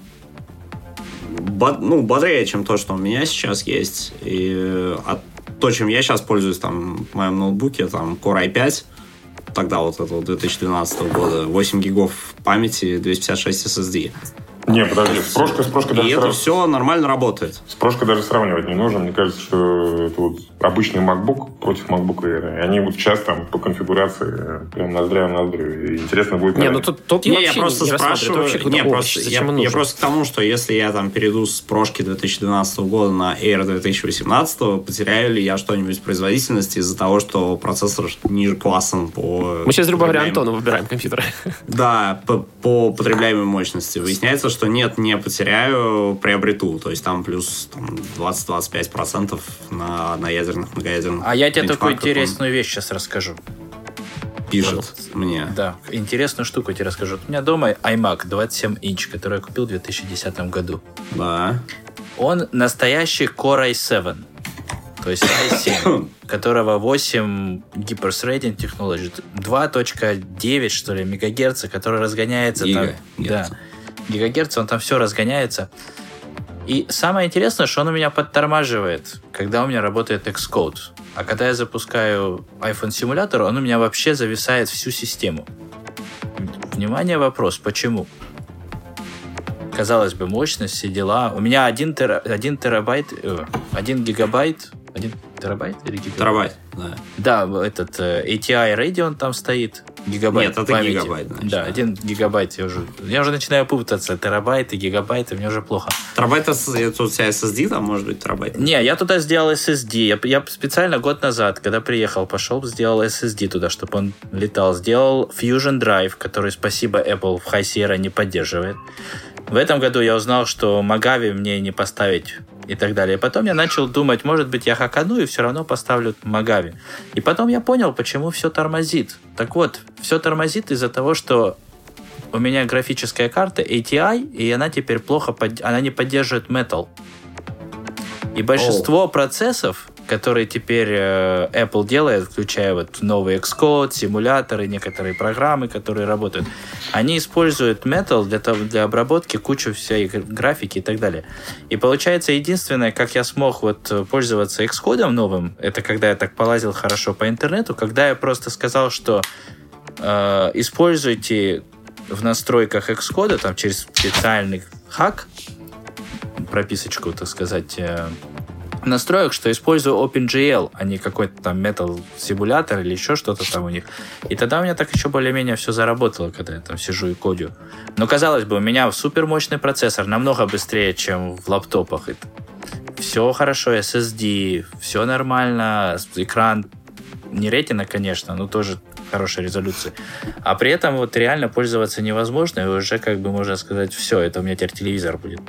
бод, ну, бодрее, чем то, что у меня сейчас есть. И а то, чем я сейчас пользуюсь там в моем ноутбуке, там Core i5, тогда вот этого 2012 года, 8 гигов памяти, 256 SSD. Не, подожди, с прошкой, с прошкой даже... И срав... это все нормально работает. С прошкой даже сравнивать не нужно. Мне кажется, что это вот обычный MacBook против MacBook Air. И они вот сейчас там по конфигурации прям ноздря в ноздрю. И интересно будет... Не, ну тут, тут не, я просто не спрашиваю... Вообще не, просто, я, я просто к тому, что если я там перейду с прошки 2012 года на Air 2018, потеряю ли я что-нибудь в производительности из-за того, что процессор ниже классом по... Мы сейчас, грубо говоря, Антону выбираем компьютер. Да, по, по потребляемой мощности. Выясняется, что нет, не потеряю, приобрету. То есть там плюс там, 20-25% на, на ядерных, многоядерных. А я тебе такую интересную вещь сейчас расскажу. Пишет вот. мне. Да, интересную штуку тебе расскажу. У меня дома iMac 27 инч, который я купил в 2010 году. Да. Он настоящий Core i7. То есть i7, которого 8 Hyper Threading Technology, 2.9, что ли, мегагерца, который разгоняется Гига, там. Да гигагерца, он там все разгоняется. И самое интересное, что он у меня подтормаживает, когда у меня работает Xcode. А когда я запускаю iPhone симулятор, он у меня вообще зависает всю систему. Внимание, вопрос, почему? Казалось бы, мощность, все дела. У меня 1, тера, 1 терабайт, 1 э, гигабайт, 1 терабайт или гигабайт? Терабайт, да. Да, этот э, ATI Radeon там стоит, гигабайт Нет, это памяти. гигабайт. Значит, да, один гигабайт я уже... Я уже начинаю путаться. Терабайты, гигабайты, мне уже плохо. Терабайт, это у тебя SSD там, может быть, терабайт? Не, я туда сделал SSD. Я, я специально год назад, когда приехал, пошел, сделал SSD туда, чтобы он летал. Сделал Fusion Drive, который, спасибо, Apple в High Sierra не поддерживает. В этом году я узнал, что Магави мне не поставить и так далее. Потом я начал думать, может быть, я хакану и все равно поставлю Магави. И потом я понял, почему все тормозит. Так вот, все тормозит из-за того, что у меня графическая карта ATI, и она теперь плохо, под... она не поддерживает Metal. И большинство oh. процессов которые теперь э, Apple делает, включая вот новый Xcode, симуляторы, некоторые программы, которые работают, они используют Metal для, того, для обработки кучу всей графики и так далее. И получается, единственное, как я смог вот пользоваться Xcode новым, это когда я так полазил хорошо по интернету, когда я просто сказал, что э, используйте в настройках Xcode, там через специальный хак, прописочку, так сказать, э, настроек, что использую OpenGL, а не какой-то там Metal симулятор или еще что-то там у них. И тогда у меня так еще более-менее все заработало, когда я там сижу и кодю. Но казалось бы, у меня супер мощный процессор, намного быстрее, чем в лаптопах. Все хорошо, SSD, все нормально, экран не ретина, конечно, но тоже хорошей резолюции. А при этом вот реально пользоваться невозможно, и уже как бы можно сказать, все, это у меня теперь телевизор будет.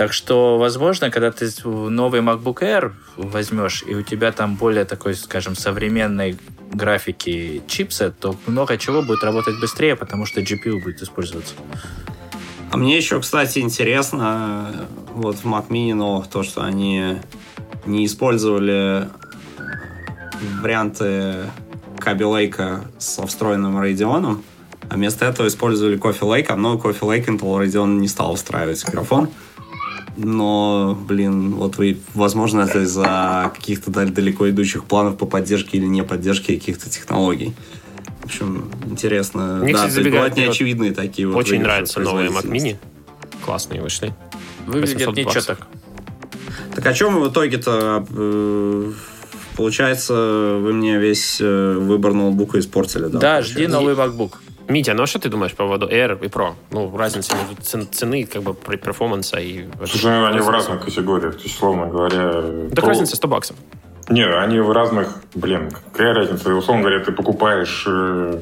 Так что, возможно, когда ты новый MacBook Air возьмешь, и у тебя там более такой, скажем, современной графики чипсет, то много чего будет работать быстрее, потому что GPU будет использоваться. А мне еще, кстати, интересно, вот в Mac Mini новых, то, что они не использовали варианты Kaby Lake со встроенным Radeon, а вместо этого использовали Coffee Lake, а Coffee Lake Intel Radeon не стал устраивать микрофон но, блин, вот вы, возможно, это из-за каких-то далеко идущих планов по поддержке или не поддержке каких-то технологий. В общем, интересно. Мне, да, кстати, бывают неочевидные такие вот. Очень нравятся новые Mac Mini. Классные вышли. Выглядят ничего так. Так о чем в итоге-то э, получается, вы мне весь э, выбор ноутбука испортили, да? Да, жди новый MacBook. Митя, ну а что ты думаешь по поводу Air и Pro? Ну, разница между цены, как бы, перформанса и... Слушай, ну, они в разных каtegориях, то есть, условно говоря... Так Pro... разница 100 баксов. Не, они в разных... Блин, какая разница? Условно говоря, ты покупаешь... Э,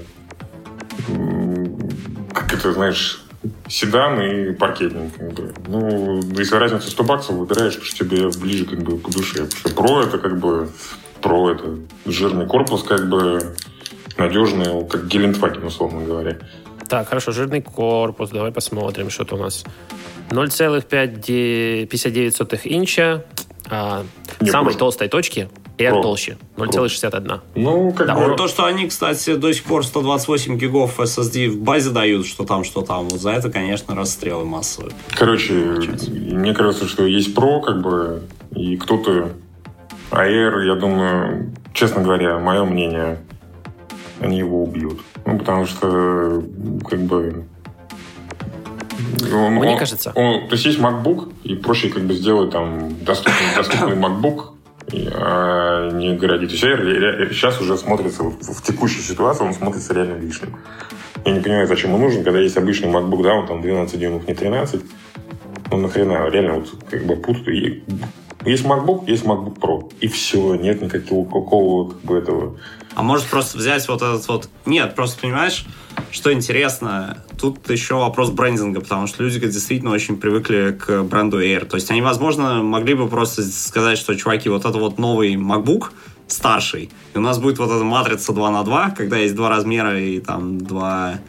как это, знаешь, седан и паркетник. Как бы. Ну, если разница 100 баксов, выбираешь, что тебе ближе как бы по душе. Потому что Pro это как бы... Pro это жирный корпус, как бы надежные, как Гелендваген, условно говоря. Так, хорошо, жирный корпус, давай посмотрим, что-то у нас. 0,59 инча, а, Не, самой просто. толстой точки Air Pro. толще, 0,61. Ну, как да, бы... То, что они, кстати, до сих пор 128 гигов SSD в базе дают, что там, что там, вот за это, конечно, расстрелы массовые. Короче, мне кажется, что есть Pro, как бы, и кто-то... А Air, я думаю, честно говоря, мое мнение, они его убьют. Ну, потому что, как бы... Он, Мне он, кажется. Он, то есть есть MacBook, и проще как бы сделать там доступный, доступный MacBook, а не городить. Сейчас уже смотрится, в, в текущей ситуации он смотрится реально лишним. Я не понимаю, зачем он нужен, когда есть обычный MacBook, да, он там 12 дюймов, не 13. Ну, нахрена, реально, вот как бы путаю. Есть MacBook, есть MacBook Pro. И все, нет никакого какого как бы этого а может просто взять вот этот вот... Нет, просто понимаешь, что интересно, тут еще вопрос брендинга, потому что люди действительно очень привыкли к бренду Air. То есть они, возможно, могли бы просто сказать, что, чуваки, вот это вот новый MacBook, старший, и у нас будет вот эта матрица 2 на 2, когда есть два размера и там два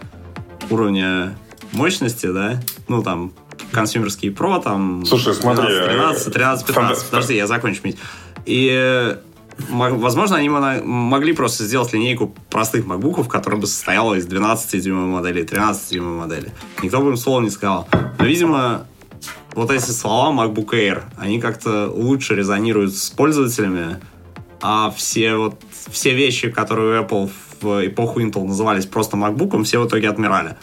уровня мощности, да, ну там консюмерский Pro, там Слушай, смотри, 13, 13, 13, 15, подожди, я закончу, И Возможно, они могли просто сделать линейку простых макбуков, которая бы состояла из 12-дюймовой модели, 13-дюймовой модели. Никто бы им слова не сказал. Но, видимо, вот эти слова MacBook Air, они как-то лучше резонируют с пользователями, а все вот все вещи, которые Apple в эпоху Intel назывались просто MacBook, все в итоге отмирали.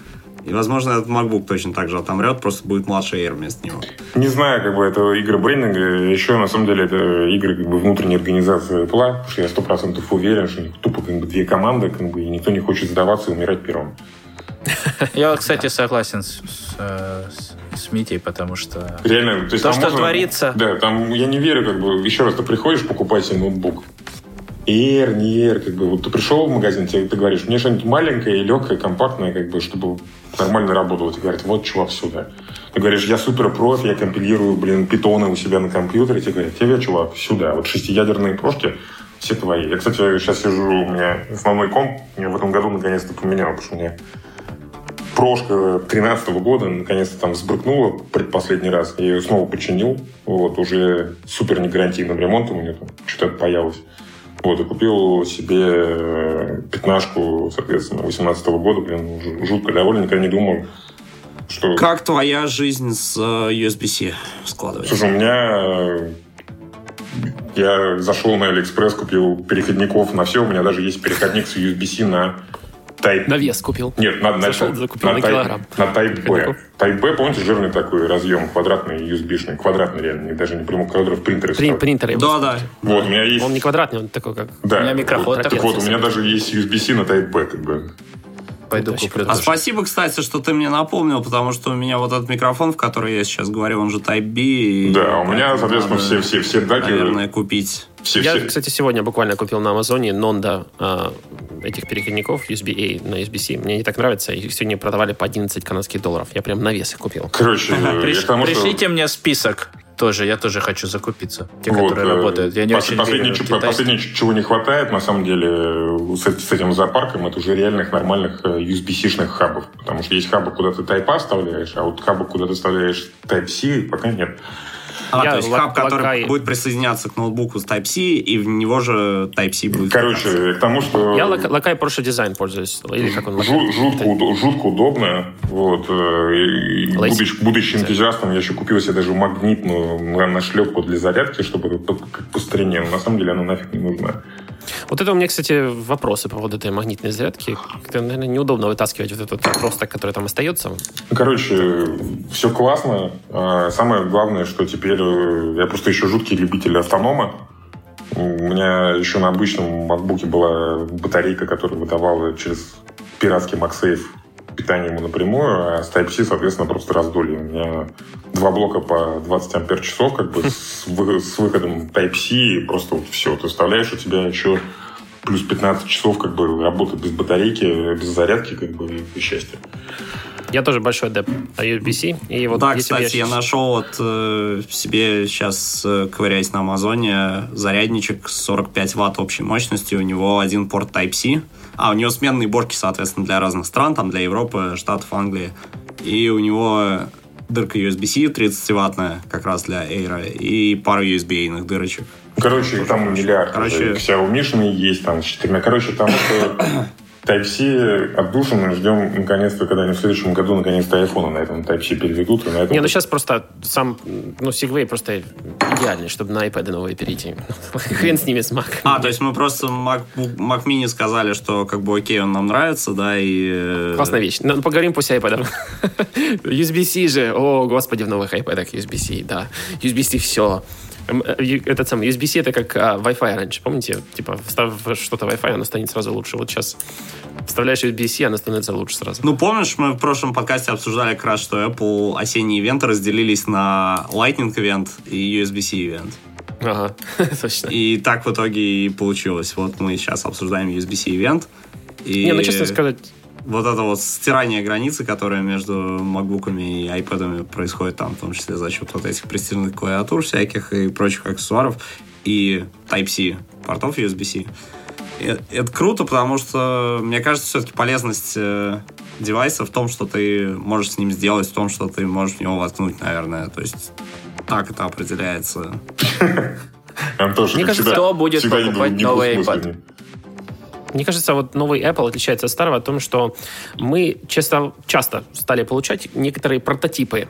И, возможно, этот MacBook точно так же отомрет, просто будет младший Air вместо него. Не знаю, как бы это игры брендинга. Еще, на самом деле, это игры как бы внутренней организации Apple, потому что я сто процентов уверен, что у них тупо как бы две команды, как бы, и никто не хочет сдаваться и умирать первым. Я, кстати, согласен с, с, с Митей, потому что... Реально, то, есть то что можно, творится... Да, там я не верю, как бы, еще раз, ты приходишь покупать себе ноутбук, Air, не Air, как бы, вот ты пришел в магазин, тебе, ты говоришь, мне что-нибудь маленькое, легкое, компактное, как бы, чтобы нормально работало. Тебе говорят, вот, чувак, сюда. Ты говоришь, я супер профи, я компилирую, блин, питоны у себя на компьютере. Тебе говорят, тебе, чувак, сюда. Вот шестиядерные прошки, все твои. Я, кстати, сейчас сижу, у меня основной комп, я в этом году наконец-то поменял, потому что у меня прошка 13 года наконец-то там сбрыкнула предпоследний раз. Я ее снова починил. Вот, уже супер негарантийным ремонтом у нее там что-то появилось. Вот, и купил себе э, пятнашку, соответственно, 18 года, блин, жутко доволен, никогда не думал, что... Как твоя жизнь с э, USB-C складывается? Слушай, у меня... Э, я зашел на Алиэкспресс, купил переходников на все. У меня даже есть переходник с USB-C на Type... На вес купил. Нет, на, на, Зашел, закупил на, на килограмм. На Type B. Type B, помните, жирный такой разъем, квадратный, USB-шный, квадратный реально, даже не прямой квадрат, принтеры. Прин, принтеры. Да, да. Вот, у меня есть... Он не квадратный, он такой как... Да. У меня микрофон. Так вот, у меня даже есть USB-C на Type B, как бы. Пойду куплю. А спасибо, кстати, что ты мне напомнил, потому что у меня вот этот микрофон, в который я сейчас говорю, он же Type B. Да, у меня, соответственно, все, все, все даки... Наверное, купить. Все, я, все. кстати, сегодня буквально купил на Амазоне Нонда э, этих переходников USB-A на USB-C. Мне не так нравится. Их сегодня продавали по 11 канадских долларов. Я прям на вес их купил. Короче, Приш, тому, пришлите что... мне список тоже, я тоже хочу закупиться. Те, вот, которые э, работают. Я не пос, очень последнее, верю последнее, чего не хватает, на самом деле, с, с этим зоопарком, это уже реальных нормальных э, USB-C-шных хабов. Потому что есть хабы, куда ты Type-A вставляешь, а вот хабы, куда ты вставляешь Type-C, пока нет. А, я то есть хаб, который LaCie... будет присоединяться к ноутбуку с Type-C, и в него же Type-C будет. Короче, к тому, что... Я LaCie Porsche Design пользуюсь. Или как он? Жут, жутко, жутко удобно. Вот. Э, будучи, будучи энтузиастом, я еще купил себе даже магнитную нашлепку для зарядки, чтобы по старине. Но на самом деле она нафиг не нужна. Вот это у меня, кстати, вопросы по поводу этой магнитной зарядки. Это, наверное, неудобно вытаскивать вот этот отросток, который там остается. Короче, все классно. А, самое главное, что теперь э, я просто еще жуткий любитель автонома. У меня еще на обычном MacBook была батарейка, которая выдавала через пиратский MagSafe питание ему напрямую, а с Type-C, соответственно, просто раздолье. У меня два блока по 20 ампер часов, как бы с, вы, с выходом Type-C, и просто вот все. Ты вставляешь, у тебя еще плюс 15 часов как бы работы без батарейки, без зарядки, как бы, и счастье. Я тоже большой адепт USB-C. И вот да, кстати, я, я нашел вот э, себе сейчас, э, ковыряясь на Амазоне, зарядничек 45 ватт общей мощности. У него один порт Type-C. А, у него сменные борки, соответственно, для разных стран, там для Европы, Штатов, Англии. И у него дырка USB-C 30-ваттная, как раз для Air, и пару USB-ных дырочек. Короче, там миллиард. Короче, Xiaomi есть там с четырьмя. Короче, там это Type-C отдушины ждем наконец-то, когда они в следующем году наконец-то iPhone на этом Type-C переведут. И на этом... Не, ну сейчас просто сам, ну, Segway просто идеальный, чтобы на iPad новые перейти. Хрен с ними с Mac. А, то есть мы просто Mac, Mac Mini сказали, что как бы окей, он нам нравится, да, и... Э, Классная вещь. Ну, поговорим пусть iPad. USB-C же, о, господи, в новых iPad USB-C, да. USB-C все. Э, этот самый USB-C это как а, Wi-Fi раньше, помните? Типа, встав что-то Wi-Fi, оно станет сразу лучше. Вот сейчас вставляешь USB-C, оно становится лучше сразу. Ну, помнишь, мы в прошлом подкасте обсуждали как раз, что Apple осенние ивенты разделились на Lightning ивент и USB-C ивент. Ага, точно. И так в итоге и получилось. Вот мы сейчас обсуждаем USB-C ивент. И... Не, ну, честно сказать, вот это вот стирание границы, которое между макбуками и айпадами происходит там, в том числе за счет вот этих пристегнутых клавиатур всяких и прочих аксессуаров, и Type-C портов USB-C. Это круто, потому что, мне кажется, все-таки полезность э, девайса в том, что ты можешь с ним сделать, в том, что ты можешь в него воткнуть, наверное. То есть так это определяется. Антош, Мне кажется, всегда, кто будет покупать новый недвусмысленный. Мне кажется, вот новый Apple отличается от старого в том, что мы часто, часто стали получать некоторые прототипы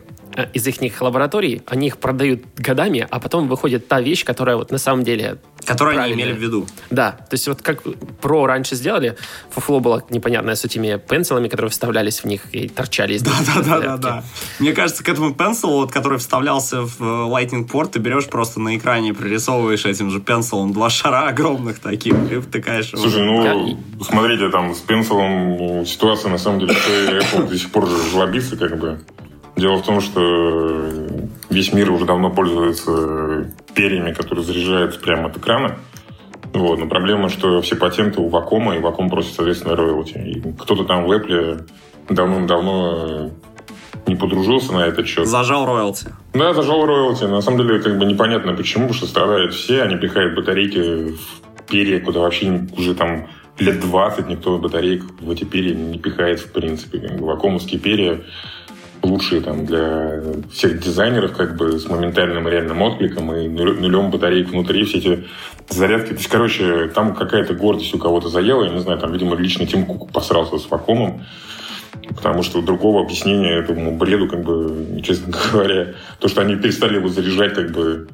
из их лабораторий. Они их продают годами, а потом выходит та вещь, которая вот на самом деле Которые они имели в виду. Да, то есть вот как про раньше сделали, фуфло было непонятное с этими пенсилами, которые вставлялись в них и торчали из них Да, да, да, зарядки. да. Мне кажется, к этому пенсилу, вот, который вставлялся в э, Lightning порт, ты берешь просто на экране, прорисовываешь этим же пенсилом два шара огромных таких и втыкаешь его. Слушай, ну, Да. смотрите, там с пенсилом ситуация, на самом деле, что Apple до сих пор же жлобится, как бы. Дело в том, что весь мир уже давно пользуется перьями, которые заряжаются прямо от экрана. Вот, но проблема, что все патенты у Вакома, и Ваком просит, соответственно, роялти. И кто-то там в Apple давно-давно не подружился на этот счет. Зажал роялти. Да, зажал роялти. На самом деле, как бы непонятно почему, потому что страдают все. Они пихают батарейки в перья, куда вообще уже там лет 20 никто батареек в эти перья не пихает, в принципе. Вакуумовские перья лучшие там для всех дизайнеров, как бы с моментальным реальным откликом и нулем батареек внутри, все эти зарядки. То есть, короче, там какая-то гордость у кого-то заела, я не знаю, там, видимо, лично Тим Кук посрался с Вакуумом, Потому что другого объяснения этому бреду, как бы, честно говоря, то, что они перестали его заряжать, как бы,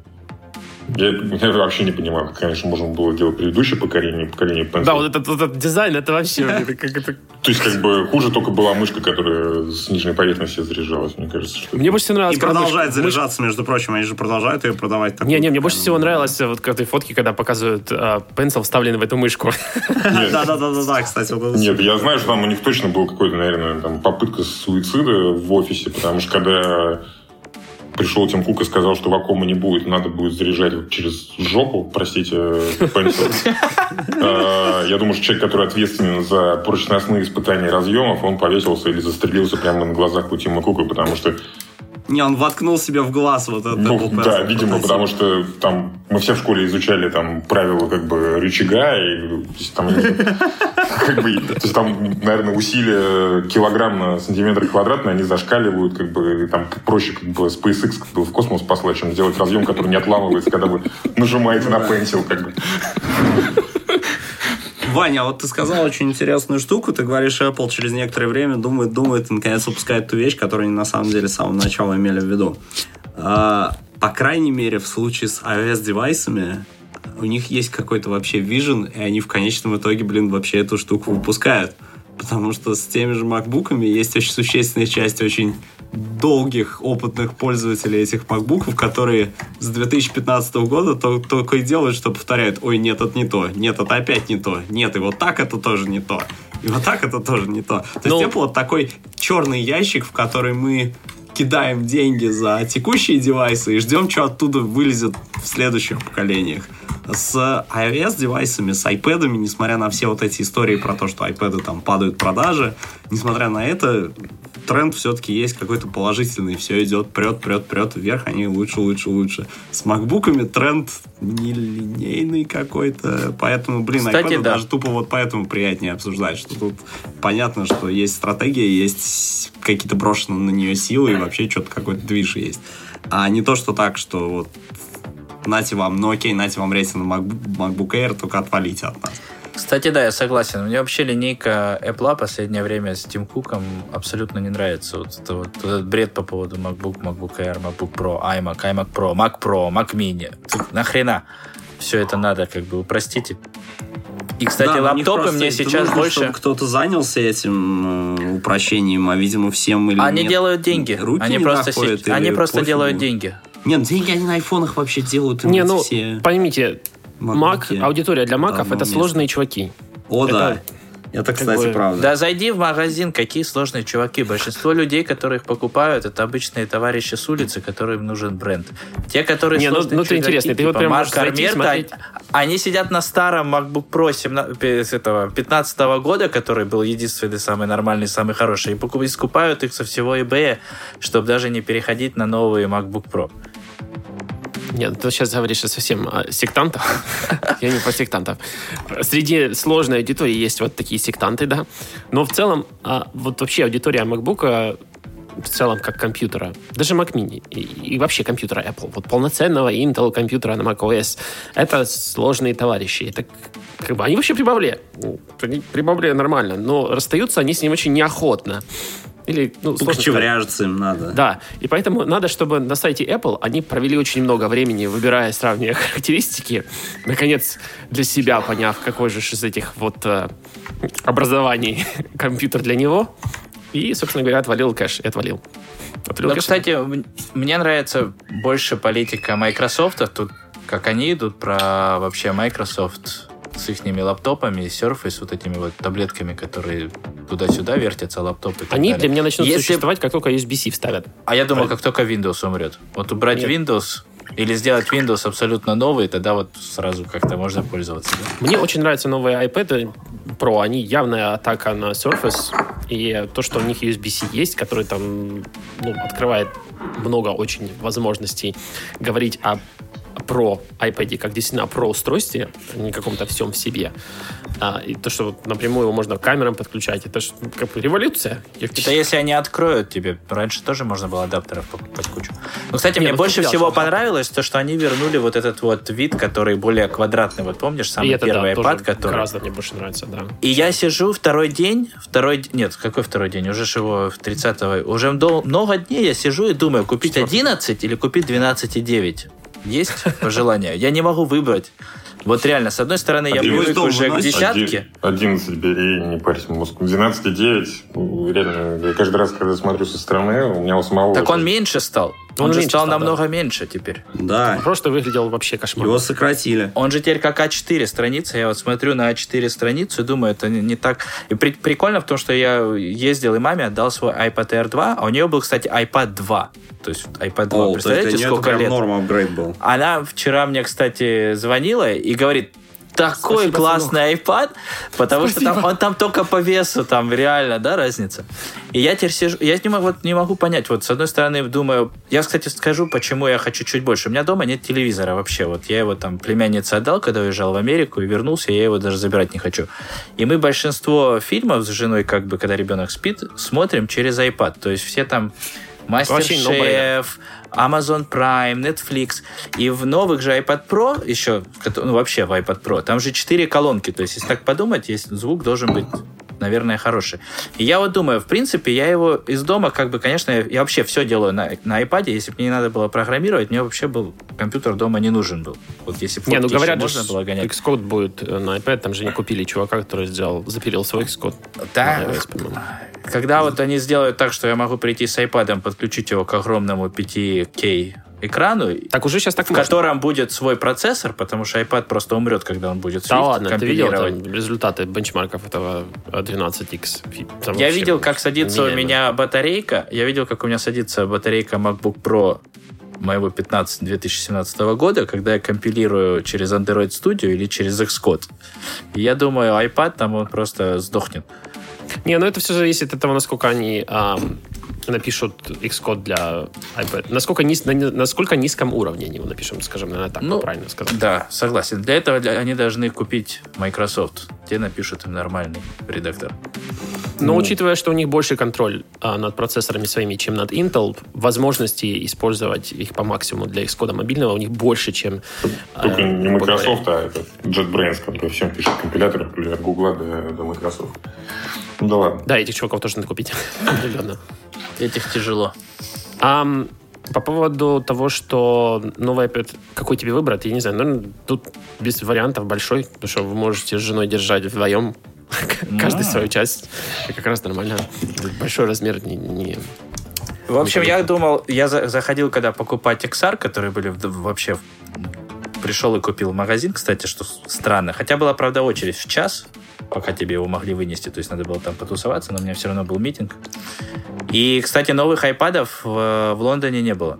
я, я вообще не понимаю, как, конечно, можно было делать предыдущее поколение, поколение Pencil. Да, вот этот, вот этот дизайн, это вообще это как это... То есть, как бы, хуже только была мышка, которая с нижней поверхности заряжалась, мне кажется. Что... Мне больше всего нравилось... И продолжает заряжаться, между прочим, они же продолжают ее продавать. Не, не, мне больше всего нравилось вот к этой фотке, когда показывают а, пенсил, вставленный в эту мышку. Нет, Да, да, да, да, да, кстати, вот это Нет, я знаю, что там у них точно был какой-то, наверное, там попытка суицида в офисе, потому что когда пришел Тим Кук и сказал, что вакуума не будет, надо будет заряжать через жопу, простите. А, Я думаю, что человек, который ответственен за прочностные испытания разъемов, он повесился или застрелился прямо на глазах у Тима Кука, потому что Не, он воткнул себе в глаз вот этот ну, Apple да, видимо, потому что там мы все в школе изучали там правила как бы рычага, и там, как бы, то есть, там, наверное, усилия килограмм на сантиметр квадратный, они зашкаливают, как бы, там проще как бы SpaceX как бы, в космос послать, чем сделать разъем, который не отламывается, когда вы нажимаете на пенсил, как бы. Ваня, вот ты сказал очень интересную штуку. Ты говоришь, Apple через некоторое время думает, думает и наконец выпускает ту вещь, которую они на самом деле с самого начала имели в виду. А, по крайней мере, в случае с iOS-девайсами у них есть какой-то вообще вижен, и они в конечном итоге, блин, вообще эту штуку выпускают. Потому что с теми же макбуками есть очень существенная часть очень долгих опытных пользователей этих макбуков, которые с 2015 года то- только и делают, что повторяют, ой, нет, это не то, нет, это опять не то, нет, и вот так это тоже не то, и вот так это тоже не то. То Ну- есть Apple вот такой черный ящик, в который мы кидаем деньги за текущие девайсы и ждем, что оттуда вылезет в следующих поколениях. С iOS-девайсами, с iPad, несмотря на все вот эти истории про то, что iPad там падают продажи, несмотря на это, тренд все-таки есть какой-то положительный. Все идет, прет, прет, прет вверх, они лучше, лучше, лучше. С макбуками тренд нелинейный какой-то, поэтому, блин, Кстати, да. даже тупо вот поэтому приятнее обсуждать, что тут понятно, что есть стратегия, есть какие-то брошенные на нее силы и вообще что-то какой-то движ есть. А не то, что так, что вот нате вам, ну окей, нате вам рейтинг MacBook Air, только отвалите от нас. Кстати, да, я согласен. Мне вообще линейка Apple последнее время с Тим Куком абсолютно не нравится. Вот, это вот этот бред по поводу MacBook, MacBook Air, MacBook Pro, iMac, iMac Pro, Mac Pro, Mac Mini. Тут нахрена все это надо как бы упростите. И, кстати, Да, лаптопы мне сейчас нужно, больше... кто-то занялся этим э, упрощением, а, видимо, всем или Они нет, делают деньги. руки они не просто, доходят се- они просто пофигу. делают деньги. Нет, деньги они на айфонах вообще делают. Не, ну, все поймите, Макбуки. аудитория для маков это место. сложные чуваки. О, это- да. Это, кстати, бы- правда. Да зайди в магазин, какие сложные чуваки. Большинство людей, которые их покупают, это обычные товарищи с улицы, которым нужен бренд. Те, которые Не, ну- сложные ну ты чуваки, интересный, ты вот типа прям Марк Армерта, смотреть. они сидят на старом MacBook Pro 17 пи- с этого 15 года, который был единственный, самый нормальный, самый хороший, и покуп- и скупают их со всего eBay, чтобы даже не переходить на новые MacBook Pro. Нет, ты сейчас говоришь совсем о сектантах. Я не про сектантов. Среди сложной аудитории есть вот такие сектанты, да. Но в целом, а, вот вообще аудитория MacBook в целом как компьютера, даже Mac Mini и, вообще компьютера Apple, вот полноценного Intel компьютера на macOS, это сложные товарищи. Это как бы они вообще прибавле, прибавле нормально, но расстаются они с ним очень неохотно. Или, ну, Покочевряжется им надо. Да, и поэтому надо, чтобы на сайте Apple они провели очень много времени, выбирая, сравнивая характеристики, наконец, для себя поняв, какой же из этих вот э, образований компьютер для него, и, собственно говоря, отвалил кэш и отвалил. отвалил Но, кэш. кстати, мне нравится больше политика Microsoft, тут как они идут про вообще Microsoft с их лаптопами, Surface, вот этими вот таблетками, которые туда-сюда вертятся, лаптопы. Они далее. для меня начнут Если... существовать, как только USB-C вставят. А я думал, как только Windows умрет. Вот убрать Нет. Windows или сделать Windows абсолютно новый, тогда вот сразу как-то можно пользоваться. Да? Мне очень нравятся новые iPad Pro. Они явная атака на Surface. И то, что у них USB-C есть, который там ну, открывает много очень возможностей говорить о про iPad как действительно про устройстве, а не каком-то всем в себе. А, и то, что вот напрямую его можно к камерам подключать, это же как бы революция. Это если они откроют тебе. Раньше тоже можно было адаптеров покупать кучу. Но, кстати, не, мне больше взял, всего понравилось то, что они вернули вот этот вот вид, который более квадратный. Вот помнишь, самый и первый это, да, iPad, который... Гораздо мне больше нравится, да. И я сижу второй день, второй... Нет, какой второй день? Уже ж его в 30-го... Уже много дней я сижу и думаю, купить 11 или купить 12,9 есть пожелания. Я не могу выбрать. Вот реально, с одной стороны, я привык уже к десятке. 11 бери, не парься мозг. 12,9. Ну, реально, я каждый раз, когда смотрю со стороны, у меня у самого... Так он меньше стал. Он, он же стал, стал намного да. меньше теперь. Да. Он просто выглядел вообще кошмарно. Его сократили. Он же теперь как А4 страница. Я вот смотрю на А4 страницу и думаю, это не, не так. И при, прикольно в том, что я ездил и маме отдал свой iPad Air 2, а у нее был, кстати, iPad 2. То есть iPad 2, О, представляете, сколько лет? норма апгрейд был. Она вчера мне, кстати, звонила и говорит, такой Спасибо, классный сынок. iPad, потому Спасибо. что там, он там только по весу, там реально, да, разница. И я теперь сижу, я не могу, вот, не могу понять, вот с одной стороны думаю, я, кстати, скажу, почему я хочу чуть больше. У меня дома нет телевизора вообще, вот я его там племяннице отдал, когда уезжал в Америку и вернулся, я его даже забирать не хочу. И мы большинство фильмов с женой, как бы, когда ребенок спит, смотрим через iPad, то есть все там Мастер-шеф, Amazon Prime, Netflix. И в новых же iPad Pro еще, ну вообще в iPad Pro, там же четыре колонки. То есть, если так подумать, есть звук должен быть наверное, хороший. И я вот думаю, в принципе, я его из дома, как бы, конечно, я вообще все делаю на, на iPad. Если бы мне не надо было программировать, мне вообще был компьютер дома не нужен был. Вот если не, ну говорят, можно было гонять. Xcode будет э, на iPad, там же не купили чувака, который сделал, запилил свой Xcode. Да. Когда вот они сделают так, что я могу прийти с iPad, подключить его к огромному 5K экрану, так уже сейчас так в можно. котором будет свой процессор, потому что iPad просто умрет, когда он будет Да ладно, ты видел там результаты бенчмарков этого 12X? Там я видел, как садится у меня батарейка, я видел, как у меня садится батарейка MacBook Pro моего 15 2017 года, когда я компилирую через Android Studio или через Xcode. И я думаю, iPad там он просто сдохнет. Не, ну это все зависит от того, насколько они эм, напишут Xcode для iPad. Насколько, низ, на, насколько низком уровне они его напишем, скажем, наверное, так ну, правильно сказать. Да, согласен. Для этого они должны купить Microsoft. Те напишут им нормальный редактор. Но ну, учитывая, что у них больше контроль а, над процессорами своими, чем над Intel, возможности использовать их по максимуму для Xcode мобильного у них больше, чем... Только а, не Microsoft, а это JetBrains, который всем пишет компилятор, например, от Google до, до Microsoft. Ну да ладно. Да, этих чуваков тоже надо купить. Этих тяжело. А, по поводу того, что новый iPad, какой тебе выбрать, я не знаю, ну, тут без вариантов большой, потому что вы можете с женой держать вдвоем каждый свою часть. Как раз нормально. Большой размер не... не в общем, я думал, я заходил, когда покупать XR, которые были вообще пришел и купил магазин, кстати, что странно. Хотя была, правда, очередь в час, пока тебе его могли вынести. То есть надо было там потусоваться, но у меня все равно был митинг. И, кстати, новых айпадов в, в Лондоне не было.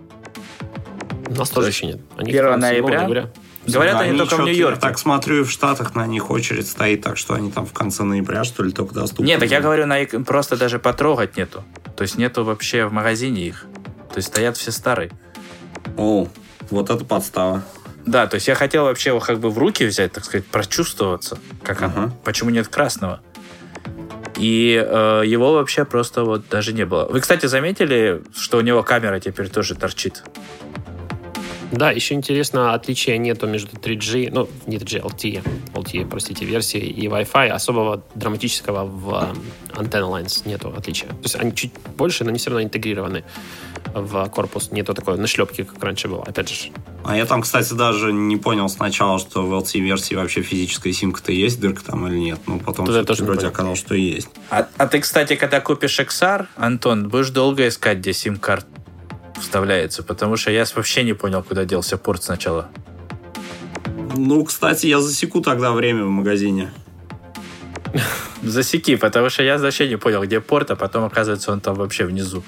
У нас тоже еще нет. Они 1 ноября. ноября. Говорят, да, они, они только в Нью-Йорке. так смотрю, в Штатах на них очередь стоит, так что они там в конце ноября, что ли, только доступны. Нет, так я говорю, на просто даже потрогать нету. То есть нету вообще в магазине их. То есть стоят все старые. О, вот это подстава. Да, то есть я хотел вообще его как бы в руки взять, так сказать, прочувствоваться, как uh-huh. оно. Почему нет красного? И э, его вообще просто вот даже не было. Вы, кстати, заметили, что у него камера теперь тоже торчит? Да, еще интересно, отличия нету между 3G, ну, не 3G, LTE, LTE, простите, версии и Wi-Fi. Особого драматического в э, Antenna Lines нету отличия. То есть они чуть больше, но они все равно интегрированы в корпус. Нету такой нашлепки, как раньше было, опять же. А я там, кстати, даже не понял сначала, что в LTE-версии вообще физическая симка-то есть, дырка там или нет. Ну, потом Тут я тоже вроде оказалось, что есть. А, а ты, кстати, когда купишь XR, Антон, будешь долго искать, где сим-карт вставляется, потому что я вообще не понял, куда делся порт сначала. Ну, кстати, я засеку тогда время в магазине. Засеки, потому что я вообще не понял, где порт, а потом, оказывается, он там вообще внизу.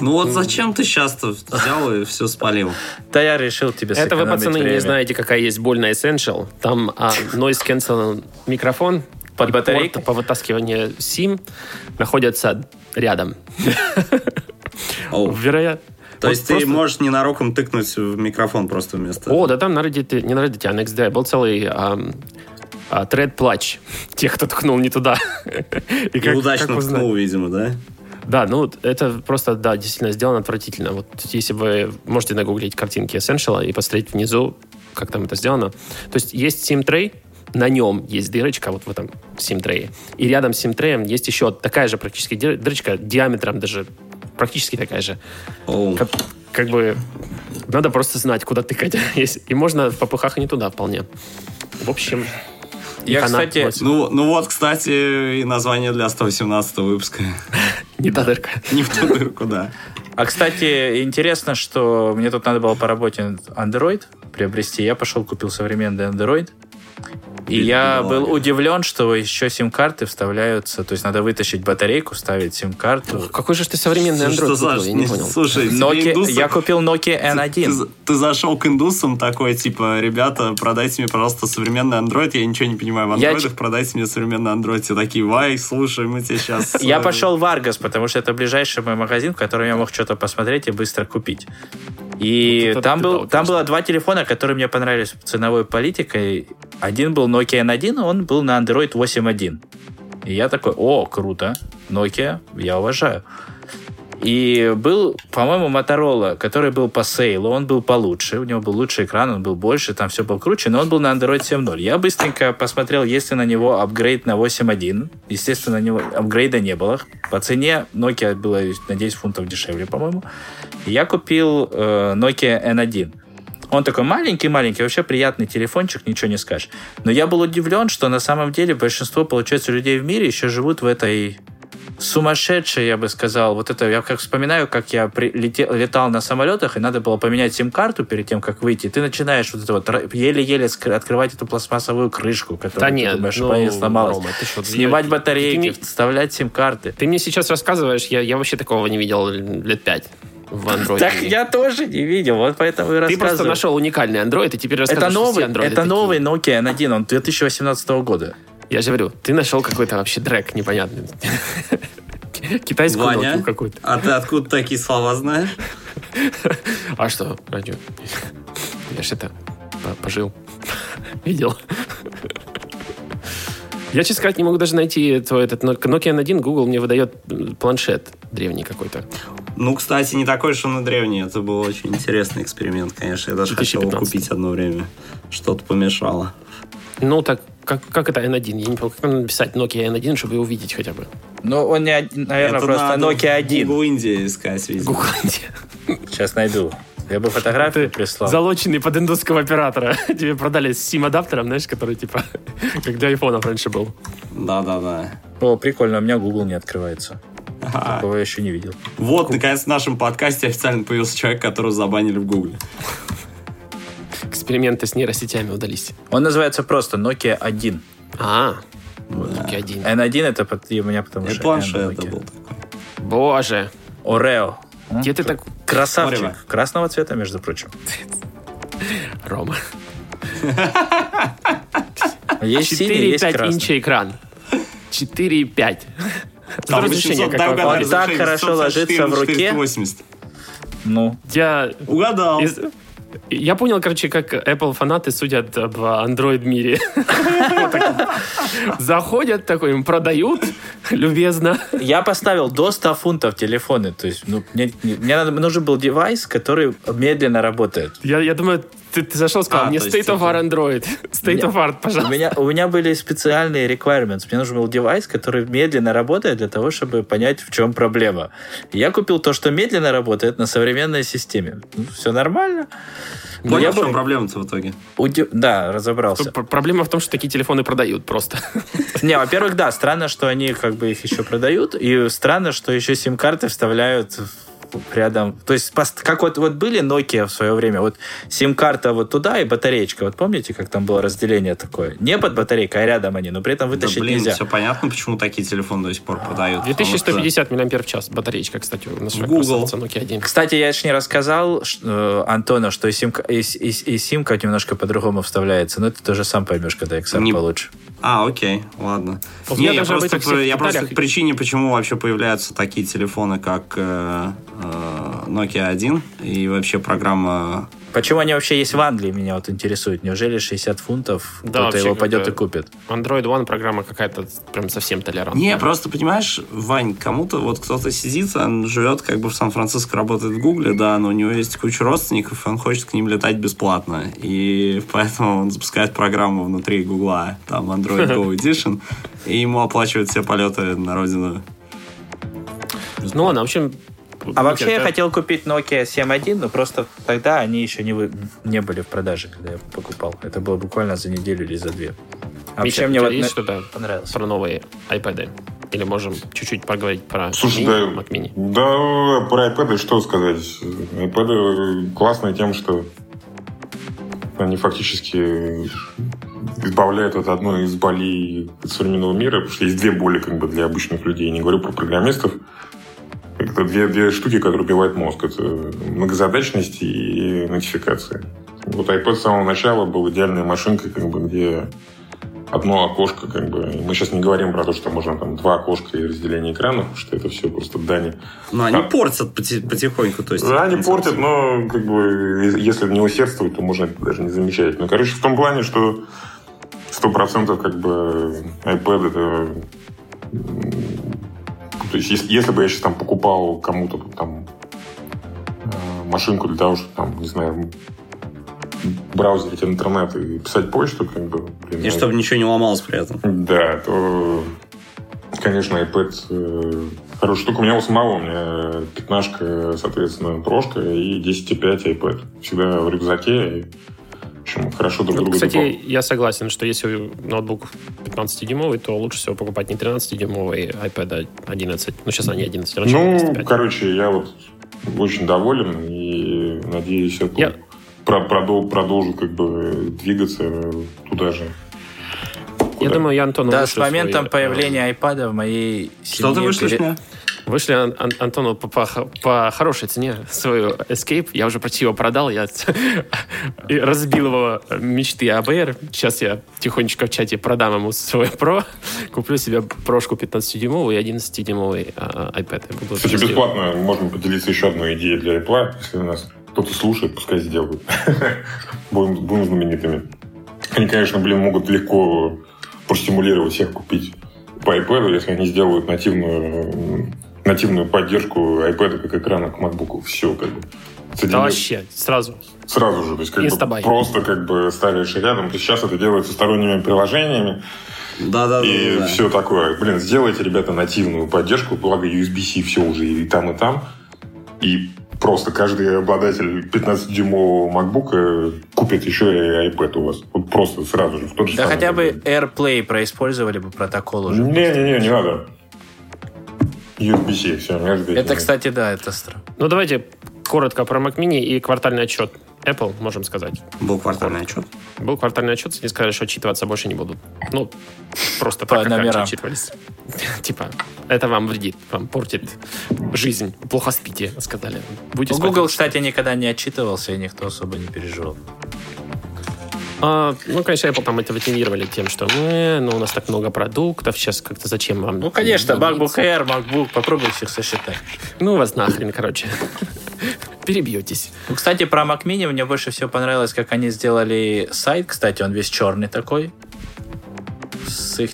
Ну вот зачем ты сейчас-то взял и все спалил? Да я решил тебе Это вы, пацаны, не время. знаете, какая есть боль на Essential. Там а, noise cancel микрофон Под порт по вытаскиванию SIM находятся рядом. Оу. Вероятно. То Вот есть ты просто- можешь ненароком тыкнуть в микрофон просто вместо... О, да там на Reddit, не на Reddit, а на XDA был целый ам, а, тред плач тех, кто ткнул не туда. И И как- удачно как узнать? ткнул, видимо, да? Да, ну это просто, да, действительно сделано отвратительно. Вот если вы можете нагуглить картинки Essential и посмотреть внизу, как там это сделано. То есть есть SIM-трей, на нем есть дырочка вот в этом SIM-трее. И рядом с SIM-треем есть еще такая же практически дыр- дырочка, диаметром даже практически такая же. Как, как бы надо просто знать, куда тыкать. И можно в попыхах и не туда вполне. В общем, Я, она- кстати, вот, Ну, ну вот, кстати, и название для 118 выпуска. не та дырка. Не в ту дырку, да. а, кстати, интересно, что мне тут надо было по работе Android приобрести. Я пошел, купил современный Android. И я был удивлен, что еще сим-карты вставляются. То есть надо вытащить батарейку, вставить сим-карту. Какой же ты современный Android что? Я не понял. Слушай, тебе Nokia- индусы- я купил Nokia Ты, N1. за- ты зашел к индусам такой, типа, ребята, продайте мне, пожалуйста, современный Android. Я ничего не понимаю в Я андроидах, продайте мне современный Android. Все такие, вай, слушай, мы тебе сейчас... Я пошел в Аргос, потому что это ближайший мой магазин, в котором я мог что-то посмотреть и быстро купить. И Вот там, был, дал, там было два телефона, которые мне понравились ценовой политикой. Один был Nokia N1, он был на Android 8.1. И я такой, о, круто, Nokia, я уважаю. И был, по-моему, Motorola, который был по сейлу, он был получше, у него был лучший экран, он был больше, там все было круче, но он был на Android 7.0. Я быстренько посмотрел, есть ли на него апгрейд на 8.1. Естественно, на него апгрейда не было. По цене Nokia было на 10 фунтов дешевле, по-моему. Я купил э, Nokia N1. Он такой маленький-маленький, вообще приятный телефончик, ничего не скажешь. Но я был удивлен, что на самом деле большинство, получается, людей в мире еще живут в этой сумасшедшей, я бы сказал. Вот это, я как вспоминаю, как я при- лете- летал на самолетах, и надо было поменять сим-карту перед тем, как выйти. Ты начинаешь вот это вот еле-еле открывать эту пластмассовую крышку, которую Да ты нет, думаешь, ну, сломалась. Рома, ты что, Снимать батарейки, ты мне- вставлять сим-карты. Ты мне сейчас рассказываешь, я, я вообще такого не видел лет пять в Android. Так я тоже не видел, вот поэтому и Ты рассказываю. просто нашел уникальный Android, и теперь Это рассказываешь, что новый, все Android это такие. новый Nokia N1, он 2018 года. Я же говорю, ты нашел какой-то вообще трек непонятный. Китайскую Ваня, Nokia какую-то. а ты откуда такие слова знаешь? А что, радио? Я ж это по- пожил, видел. Я, честно сказать, не могу даже найти твой этот Nokia N1. Google мне выдает планшет древний какой-то. Ну, кстати, не такой уж он и древний. Это был очень интересный эксперимент, конечно. Я даже хотел его 2015. купить одно время. Что-то помешало. Ну, так как, как это N1? Я не понял, как надо написать Nokia N1, чтобы его увидеть хотя бы. Ну, он, не, один- наверное, Это просто надо Nokia в 1. Google Индия искать, видимо. Google. Сейчас найду. Я бы фотографию прислал. Залоченный под индусского оператора. Тебе продали с сим-адаптером, знаешь, который типа как для айфонов раньше был. Да-да-да. О, прикольно, у меня Google не открывается. Ага. Такого я еще не видел. Вот, наконец, в нашем подкасте официально появился человек, которого забанили в Гугле. Эксперименты с нейросетями удались. Он называется просто Nokia 1. А, вот Nokia 1. N1 это под- у меня потому что планшет это Nokia. был такой. Боже, Орео. М? где ты так... Красавчик. Орео. Красного цвета, между прочим. Рома. Есть синий, есть 4,5 красный. инча экран. 4,5. Там Разрешение 800, какое? так хорошо 144 ложится в руке. 480. Ну, Я Угадал. из- Я понял, короче, как Apple фанаты судят об Android мире. Заходят такой, им продают любезно. Я поставил до 100 фунтов телефоны. То есть, ну, мне, мне нужен был девайс, который медленно работает. Я, я думаю, ты, ты зашел, сказал, а, мне State of Art Android. State of Art, пожалуйста. У меня, у меня были специальные requirements. Мне нужен был девайс, который медленно работает для того, чтобы понять, в чем проблема. Я купил то, что медленно работает на современной системе. Ну, все нормально. Но Понял, я в чем проблема-то в итоге? Уди... Да, разобрался. Проблема в том, что такие телефоны продают просто. Не, во-первых, да, странно, что они как бы их еще продают, и странно, что еще сим-карты вставляют рядом. То есть, как вот, вот были Nokia в свое время, вот сим-карта вот туда и батареечка. Вот помните, как там было разделение такое? Не под батарейкой, а рядом они, но при этом вытащить да, блин, нельзя. все понятно, почему такие телефоны до сих пор продают. 2150 что... мАч батареечка, кстати, у нас Google. Nokia 1. Кстати, я еще не рассказал э, Антона, что и, сим, и, и, и симка немножко по-другому вставляется, но это тоже сам поймешь, когда XR не... получше. А, окей, ладно. Вот не, я, просто, я просто к причине, почему вообще появляются такие телефоны, как э, э, Nokia 1 и вообще программа Почему они вообще есть в Англии, меня вот интересует. Неужели 60 фунтов да, кто-то его пойдет и купит? Android One программа какая-то прям совсем толерантная. Не, просто понимаешь, Вань, кому-то вот кто-то сидит, он живет как бы в Сан-Франциско, работает в Гугле, да, но у него есть куча родственников, и он хочет к ним летать бесплатно. И поэтому он запускает программу внутри Гугла, там Android Go Edition, и ему оплачивают все полеты на родину. Ну ладно, в общем, а вообще я хотел купить Nokia 7.1, но просто тогда они еще не, вы, не были в продаже, когда я покупал. Это было буквально за неделю или за две. А Миша, мне вот есть что-то понравилось про новые iPad? Или можем чуть-чуть поговорить про Слушай, mini, да, Mac Mini? Да, про iPad что сказать. iPad классные тем, что они фактически избавляют от одной из болей современного мира, потому что есть две боли как бы для обычных людей. Я не говорю про программистов, это две, две штуки, которые убивают мозг. Это многозадачность и нотификация. Вот iPad с самого начала был идеальной машинкой, как бы, где одно окошко, как бы. мы сейчас не говорим про то, что можно там два окошка и разделение экранов, потому что это все просто дани. Но они а... портят потихоньку, то есть. Да, они портят, но как бы если не усердствовать, то можно это даже не замечать. Но, короче, в том плане, что сто процентов как бы iPad это то есть, если, если бы я сейчас там покупал кому-то там э, машинку для того, чтобы там, не знаю, браузерить интернет и писать почту, как бы... Блин, и чтобы ничего не ломалось при этом. Да, то, конечно, iPad э, хорошая штука. У меня у самого, у меня пятнашка, соответственно, прошка и 10.5 iPad. Всегда в рюкзаке. И общем, хорошо друг ну, друга Кстати, допол... я согласен, что если ноутбук 15-дюймовый, то лучше всего покупать не 13-дюймовый iPad 11. Ну, сейчас они 11. Раньше ну, 11, короче, я вот очень доволен и надеюсь, это я... про продол продолжу как бы двигаться туда же. Куда? Я думаю, я Антону Да, с моментом свой... появления iPad в моей семье... Что ты вышлешь пере... мне? Вышли Ан- Ан- Антону по, по, по хорошей цене свою Escape. Я уже почти его продал. Я разбил его мечты АБР. Сейчас я тихонечко в чате продам ему свой Pro. Куплю себе прошку 15-дюймовую и 11-дюймовый а, iPad. Я буду Кстати, бесплатно можем поделиться еще одной идеей для Apple. Если у нас кто-то слушает, пускай сделают. будем, будем знаменитыми. Они, конечно, блин, могут легко простимулировать всех купить по iPad, если они сделают нативную нативную поддержку iPad как экрана к MacBook. Все, как бы. Да вообще, сразу. Сразу же, то есть как бы просто как бы ставишь рядом. То есть сейчас это делается сторонними приложениями. Да, да, и да, да. все такое. Блин, сделайте, ребята, нативную поддержку, благо USB-C все уже и там, и там. И просто каждый обладатель 15-дюймового MacBook купит еще и iPad у вас. Вот просто сразу же. В тот же да хотя бы AirPlay происпользовали бы протокол уже. Не-не-не, не надо. USB-C, все, между Это, кстати, да, это странно. Ну, давайте коротко про Mac Mini и квартальный отчет. Apple, можем сказать. Был квартальный отчет? Был квартальный отчет, они сказали, что отчитываться больше не будут. Ну, просто так, как раньше отчитывались. Типа, это вам вредит, вам портит жизнь. Плохо спите, сказали. Будете Google, кстати, никогда не отчитывался, и никто особо не переживал. А, ну, конечно, Apple там это мотивировали тем, что э, ну, у нас так много продуктов, сейчас как-то зачем вам... Ну, конечно, MacBook Air, MacBook, попробуйте их сосчитать. Ну, вас нахрен, короче. перебьетесь. Ну, кстати, про Mac Mini мне больше всего понравилось, как они сделали сайт. Кстати, он весь черный такой с их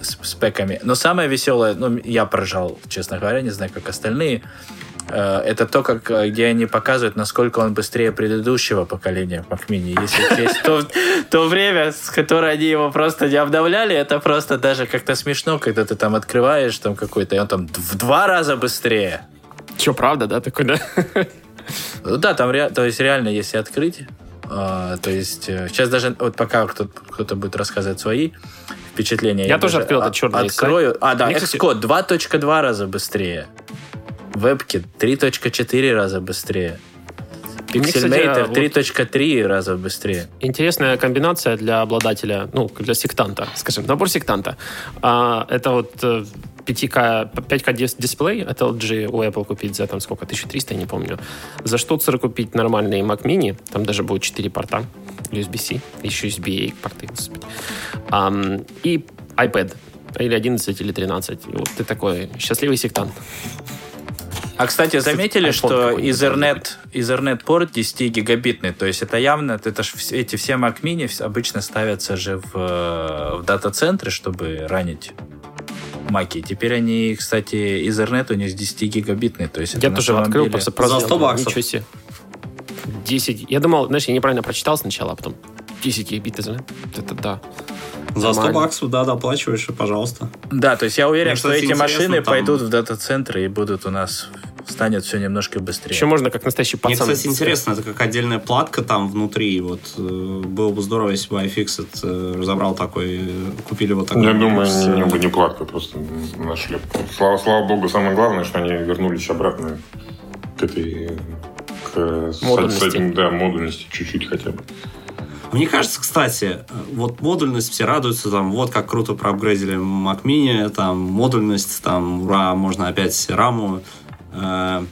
спеками. Но самое веселое, ну, я прожал, честно говоря, не знаю, как остальные, это то, как, э, где они показывают, насколько он быстрее предыдущего поколения Mac Mini. Если есть то, то время, с которое они его просто не обновляли, это просто даже как-то смешно, когда ты там открываешь там какой-то, и он там в два раза быстрее. Че, правда, да, такой, да? Ну да, там то есть реально, если открыть, а, то есть э, сейчас даже вот пока кто-то, кто будет рассказывать свои впечатления. Я, я тоже открыл этот черный Открою. А, да, Xcode 2.2 раза быстрее. Вебки 3.4 раза быстрее. Pixelmator 3.3 раза быстрее. Интересная комбинация для обладателя, ну, для сектанта, скажем, набор сектанта. А, это вот э, 5К, 5К дисплей от LG у Apple купить за там сколько, 1300, я не помню. За штуцер купить нормальный Mac Mini, там даже будет 4 порта, USB-C, еще USB-A порты, господи. Um, и iPad, или 11, или 13. И вот ты такой счастливый сектант. А, кстати, заметили, что Ethernet, Ethernet порт 10 гигабитный, то есть это явно, это ж эти все Mac Mini обычно ставятся же в, в дата-центры, чтобы ранить маки. Теперь они, кстати, Ethernet у них 10 гигабитный. То есть я тоже открыл, деле... просто За 100 баксов. Ничего себе. 10. Я думал, знаешь, я неправильно прочитал сначала, а потом 10 гигабит. Это да. За 100 баксов, да, доплачиваешь, и пожалуйста. Да, то есть я уверен, Мне, что эти машины там... пойдут в дата-центры и будут у нас станет все немножко быстрее. Еще можно как настоящий пацан. Мне, кстати, интересно, это как отдельная платка там внутри. Вот э, было бы здорово, если бы iFixit э, разобрал такой, э, купили вот такой. Я думаю, с... не, не, не платка, просто нашли. Слава, слава богу, самое главное, что они вернулись обратно к этой к, модульности. С, с этим, да, модульности чуть-чуть хотя бы. Мне кажется, кстати, вот модульность все радуются, там, вот как круто проапгрейдили Mac Mini, там, модульность, там, ура, можно опять раму э,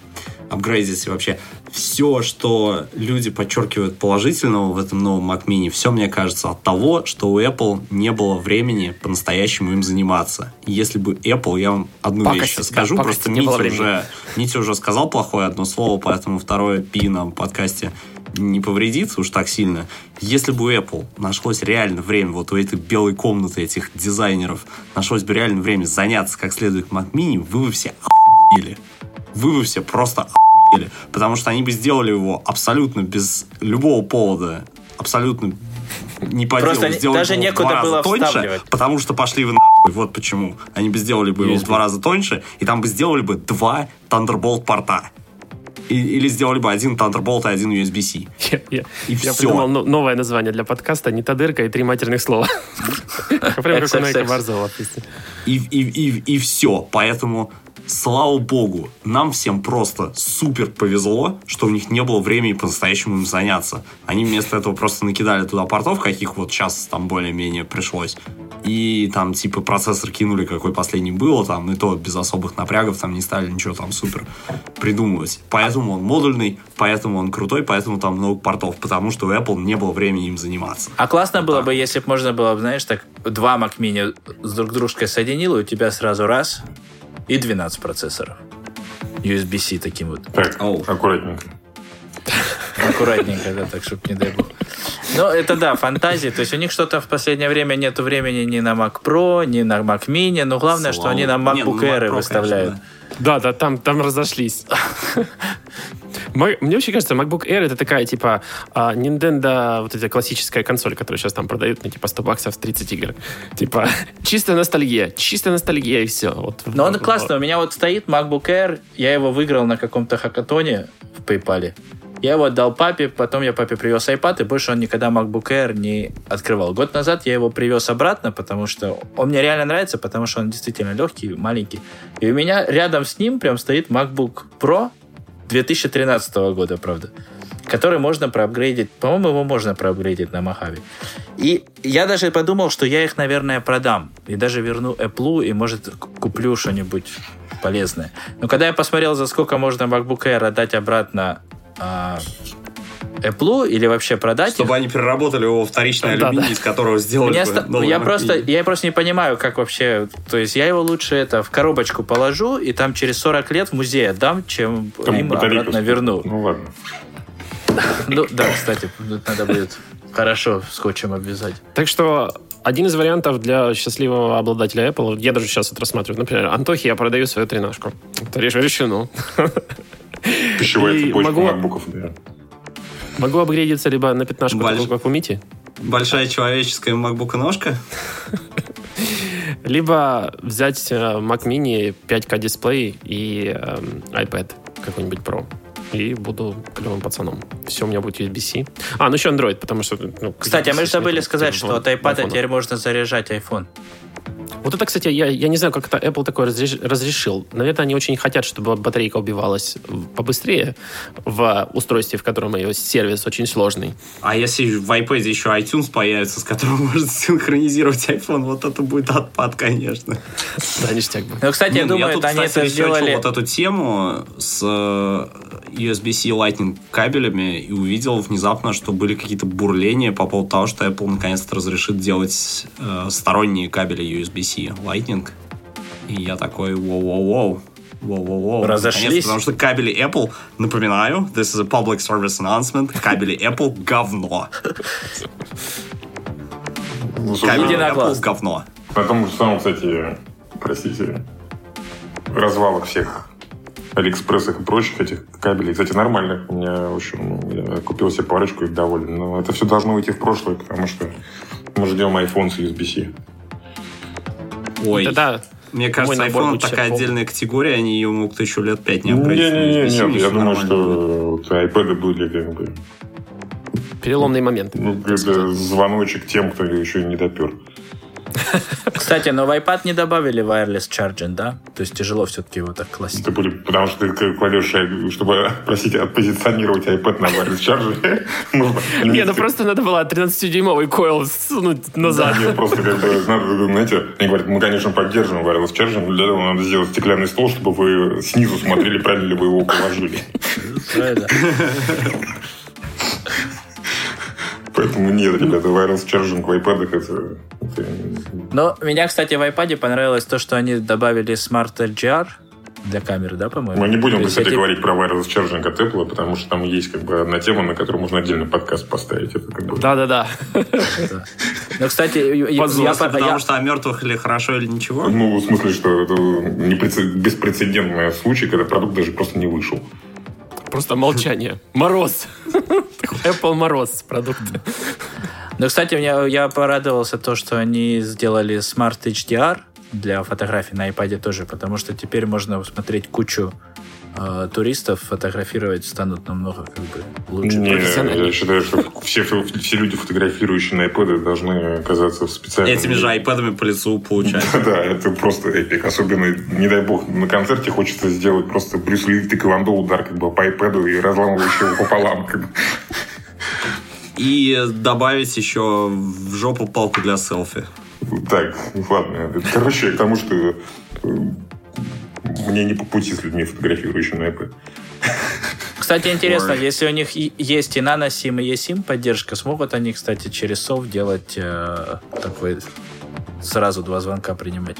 апгрейдить и вообще все, что люди подчеркивают положительного в этом новом Mac Mini, все, мне кажется, от того, что у Apple не было времени по-настоящему им заниматься. если бы Apple, я вам одну пакость, вещь сейчас скажу, да, просто Митя уже, Митя уже сказал плохое одно слово, поэтому второе пи нам в подкасте не повредится уж так сильно. Если бы у Apple нашлось реально время, вот у этой белой комнаты этих дизайнеров, нашлось бы реально время заняться как следует Mac Mini, вы бы все охуели вы бы все просто охуели. Потому что они бы сделали его абсолютно без любого повода, абсолютно не по Просто делу, сделали даже некуда было тоньше, потому что пошли вы нахуй. Вот почему. Они бы сделали бы его в два раза тоньше, и там бы сделали бы два Thunderbolt порта. И, или сделали бы один Thunderbolt и один USB-C. Я, я, и я все. придумал новое название для подкаста «Не дырка и три матерных слова». Прям как у Найка Барзова. И все. Поэтому слава богу, нам всем просто супер повезло, что у них не было времени по-настоящему им заняться. Они вместо этого просто накидали туда портов, каких вот сейчас там более-менее пришлось. И там типа процессор кинули, какой последний был, там и то без особых напрягов, там не стали ничего там супер придумывать. Поэтому он модульный, поэтому он крутой, поэтому там много портов, потому что у Apple не было времени им заниматься. А классно было так. бы, если бы можно было, знаешь, так два Mac Mini с друг дружкой соединил, и у тебя сразу раз и 12 процессоров. USB-C таким вот. Так, oh. аккуратненько. Аккуратненько, да, так, чтобы не дай бог. Ну, это да, фантазии. То есть у них что-то в последнее время нету времени ни на Mac Pro, ни на Mac Mini. Но главное, Слава. что они на MacBook ну, Air выставляют. Конечно, да. Да, да, там, там разошлись. Мне вообще кажется, MacBook Air это такая, типа, а, Nintendo, вот эта классическая консоль, которую сейчас там продают на, типа, 100 баксов 30 игр. Типа, чистая ностальгия, чистая ностальгия и все. Вот, Но он классный. У меня вот стоит MacBook Air, я его выиграл на каком-то хакатоне в PayPal. Я его отдал папе, потом я папе привез iPad, и больше он никогда MacBook Air не открывал. Год назад я его привез обратно, потому что он мне реально нравится, потому что он действительно легкий, маленький. И у меня рядом с ним прям стоит MacBook Pro 2013 года, правда который можно проапгрейдить. По-моему, его можно проапгрейдить на Махаве. И я даже подумал, что я их, наверное, продам. И даже верну Apple, и, может, куплю что-нибудь полезное. Но когда я посмотрел, за сколько можно MacBook Air отдать обратно а, Apple или вообще продать Чтобы их? они переработали его вторичный алюминий, из которого сделали Мне ста- новый я просто, я просто не понимаю, как вообще... То есть я его лучше это в коробочку положу, и там через 40 лет в музей отдам, чем Там им батарейка обратно верну. Ну ладно. Ну да, кстати, надо будет хорошо скотчем обвязать. Так что один из вариантов для счастливого обладателя Apple, я даже сейчас это рассматриваю. Например, Антохе я продаю свою тренажку. Это реш- решено. Пищевая цепочка могу- макбуков, да. Могу апгрейдиться либо на пятнашку, Больше. такую, как у Мити, Большая человеческая MacBook ножка. либо взять э, Mac Mini 5K дисплей и эм, iPad какой-нибудь Pro. И буду клевым пацаном. Все у меня будет USB-C. А, ну еще Android, потому что... Ну, Кстати, а мы забыли сказать, что от iPad теперь можно заряжать iPhone. Вот это, кстати, я, я не знаю, как это Apple такое разреш- разрешил. Наверное, они очень хотят, чтобы батарейка убивалась побыстрее в устройстве, в котором ее сервис очень сложный. А если в iPad еще iTunes появится, с которым можно синхронизировать iPhone, вот это будет отпад, конечно. Да, ништяк бы. Ну, кстати, я ну, думаю, они кстати, это сделали... вот эту тему с э, USB-C Lightning кабелями и увидел внезапно, что были какие-то бурления по поводу того, что Apple наконец-то разрешит делать э, сторонние кабели USB-C Lightning. И я такой, воу-воу-воу. Воу-воу-воу. Разошлись? Потому что кабели Apple, напоминаю, this is a public service announcement, кабели Apple говно. Кабели Apple говно. На том же самом, кстати, простите, развалах всех Алиэкспрессах и прочих этих кабелей. Кстати, нормальных. У меня, в общем, я купил себе парочку и доволен. Но это все должно уйти в прошлое, потому что мы ждем iPhone с USB-C. Ой. Да, Мне кажется, Мой iPhone такая полный. отдельная категория, они ее могут еще лет пять не апгрейдить. Не-не-не, на USB-C, нет, я думаю, что вот iPad были как бы переломный момент. ну, это звоночек тем, кто еще не допер. Кстати, но в iPad не добавили wireless charging, да? То есть тяжело все-таки его так класть. Это были, потому что ты кладешь, чтобы, простите, отпозиционировать iPad на wireless charger, нужно... Не, ну просто надо было 13-дюймовый койл сунуть назад. Нет, просто как бы, надо, знаете, они говорят, мы, конечно, поддерживаем wireless charging, но для этого надо сделать стеклянный стол, чтобы вы снизу смотрели, правильно ли вы его положили. Правильно. Поэтому нет, ребята, wireless charging в iPad это, это Но меня, кстати, в iPad понравилось то, что они добавили Smart LGR для камеры, да, по-моему? Мы не будем, То есть кстати, эти- говорить про wireless charging от Apple, потому что там есть как бы одна тема, на которую можно отдельный подкаст поставить. Это как бы... Да-да-да. Ну, кстати, я- потому что о мертвых или хорошо, или ничего. Ну, в смысле, что это беспрецедентный случай, когда продукт даже просто не вышел. Просто молчание. Мороз. Apple Мороз продукты. Ну, кстати, меня, я порадовался то, что они сделали Smart HDR для фотографий на iPad тоже, потому что теперь можно смотреть кучу э, туристов, фотографировать станут намного как бы лучше. Не, профессионально. я считаю, что все, все люди, фотографирующие на iPad, должны оказаться в специальном... Этими же айпадами по лицу получать. Да, это просто эпик. Особенно, не дай бог, на концерте хочется сделать просто Брюс Ли тэквондо удар как бы по iPad и разламывающий его пополам. как бы. И добавить еще в жопу палку для селфи. Так, ладно. Короче, к тому, что э, мне не по пути с людьми, фотографирующими на iPad. Кстати, интересно, Ой. если у них есть и наносим, и eSIM поддержка, смогут они, кстати, через софт делать э, такой сразу два звонка принимать?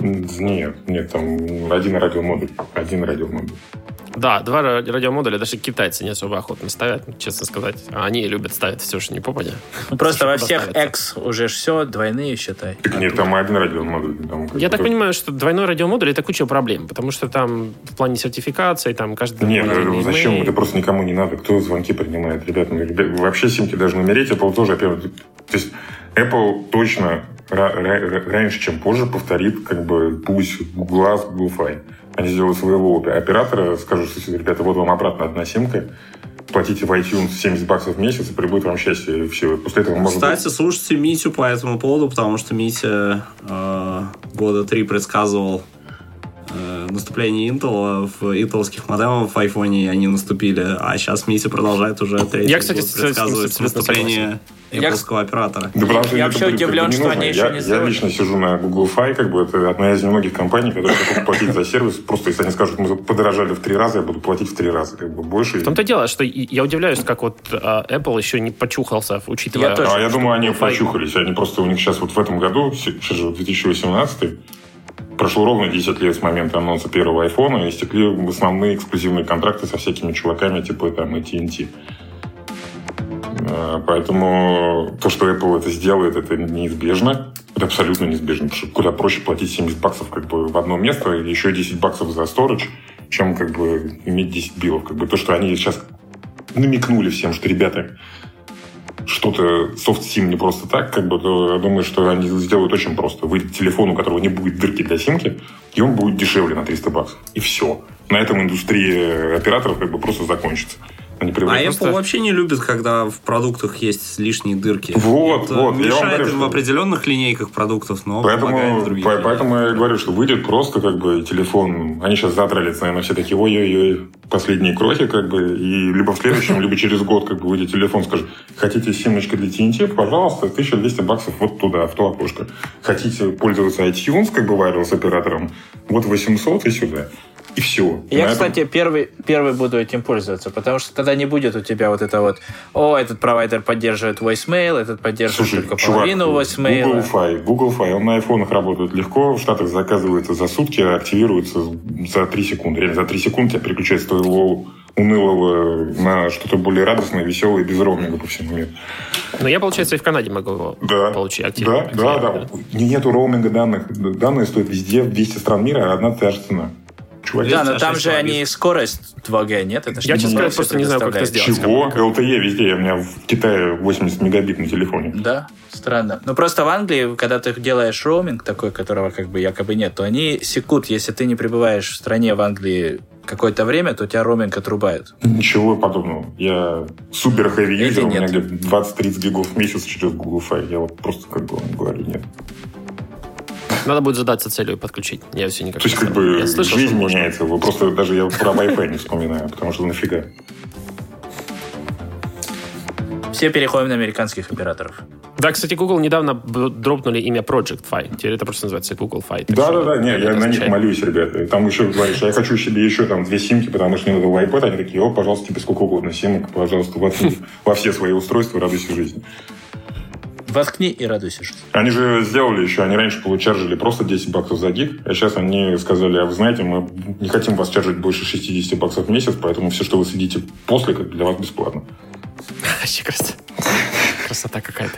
Нет, нет, там один радиомодуль. Один радиомодуль. Да, два ра- радиомодуля даже китайцы не особо охотно ставят, честно сказать. А они любят ставить все, что не попадя. Ну, просто во всех? X уже все, двойные, считай. Так нет, там один радиомодуль. Там Я так понимаю, что двойной радиомодуль это куча проблем, потому что там в плане сертификации, там каждый... Нет, ну, зачем? Это просто никому не надо. Кто звонки принимает? Ребят, ну, ребят, вообще симки должны умереть. Apple тоже, опять, то есть Apple точно раньше, чем позже повторит как бы пусть Google, Google Fi. Они сделают своего оператора, скажут, что, ребята, вот вам обратно одна симка, платите в iTunes 70 баксов в месяц, и прибудет вам счастье, все. После этого можно... Кстати, слушайте Митю по этому поводу, потому что Митя э, года три предсказывал э, наступления Intel в интелских модемов в iPhone они наступили, а сейчас Мити продолжает уже третий Я, кстати, предсказывать наступление Я- Apple оператора. Да потому что Я вообще удивлен, что они еще я, не Я сделали. лично сижу на Google Fi, как бы это одна из немногих компаний, которые готовы платить за сервис. Просто если они скажут, мы подорожали в три раза, я буду платить в три раза, как бы больше. В том-то и дело, что я удивляюсь, как вот а, Apple еще не почухался, учитывая... Я тоже. А я думаю, они Wi-Fi. прочухались. Они просто у них сейчас вот в этом году, сейчас же 2018 прошло ровно 10 лет с момента анонса первого айфона, и истекли основные эксклюзивные контракты со всякими чуваками, типа там AT&T. Э, Поэтому то, что Apple это сделает, это неизбежно. Это абсолютно неизбежно, потому что куда проще платить 70 баксов как бы в одно место и еще 10 баксов за storage, чем как бы иметь 10 билов. Как бы то, что они сейчас намекнули всем, что, ребята, что-то софт SIM не просто так, как бы, то я думаю, что они сделают очень просто. Выйдет телефон, у которого не будет дырки для симки, и он будет дешевле на 300 баксов. И все. На этом индустрия операторов как бы просто закончится. Они А Apple вообще не любит, когда в продуктах есть лишние дырки. Вот, Это вот, я Мешает говорю, им что- в определенных линейках продуктов, но помогает в Поэтому, других. по- линейках. поэтому я говорю, что выйдет просто как бы телефон. Они сейчас задрались, наверное, все такие, ой-ой-ой, последние крохи, как бы, и либо в следующем, либо через год, как бы, выйдет телефон, скажет, хотите симочка для TNT, пожалуйста, 1200 баксов вот туда, в то окошко. Хотите пользоваться iTunes, как бы, wireless оператором, вот 800 и сюда. И все. Я, кстати, первый, первый буду этим пользоваться, потому что тогда не будет у тебя вот это вот, о, этот провайдер поддерживает voicemail, этот поддерживает Слушай, только чувак, половину voicemail. Google Fi, Google Fi, он на айфонах работает легко, в Штатах заказывается за сутки, а активируется за 3 секунды. Реально, за 3 секунды тебя переключает с твоего унылого на что-то более радостное, веселое, без роуминга по всему миру. Но я, получается, и в Канаде могу его Да. получить Да, активно. да, да. Нету роуминга данных. Данные стоят везде, в 200 стран мира, одна и та же цена. Чуваки, Да, но там же они скорость 2G, нет? Это Я, не честно говоря, просто не знаю, как это сделать. чего? LTE везде. У меня в Китае 80 мегабит на телефоне. Да, странно. Ну, просто в Англии, когда ты делаешь роуминг такой, которого как бы якобы нет, то они секут, если ты не пребываешь в стране в Англии какое-то время, то тебя роуминг отрубают. Ничего подобного. Я супер хэви юзер, у меня где-то 20-30 гигов в месяц через Google Fi. Я вот просто как бы вам говорю, нет. Надо будет задаться целью подключить. Я все никак То есть как бы Я слышал, жизнь меняется. Вы просто даже я про Wi-Fi не вспоминаю, потому что нафига. Все переходим на американских операторов. Да, кстати, Google недавно дропнули имя Project Fi. Теперь это просто называется Google Fi. Так что Да-да-да, не, я на них молюсь, ребята. Там еще говоришь, я хочу себе еще там две симки, потому что мне надо iPad. Они такие, о, пожалуйста, тебе сколько угодно симок, пожалуйста, воткни во все свои устройства, радуйся жизни. Воткни и радуйся. Они же сделали еще, они раньше получаржили просто 10 баксов за гиг, а сейчас они сказали, а вы знаете, мы не хотим вас чаржить больше 60 баксов в месяц, поэтому все, что вы сидите после, для вас бесплатно. Вообще красота. Красота какая-то.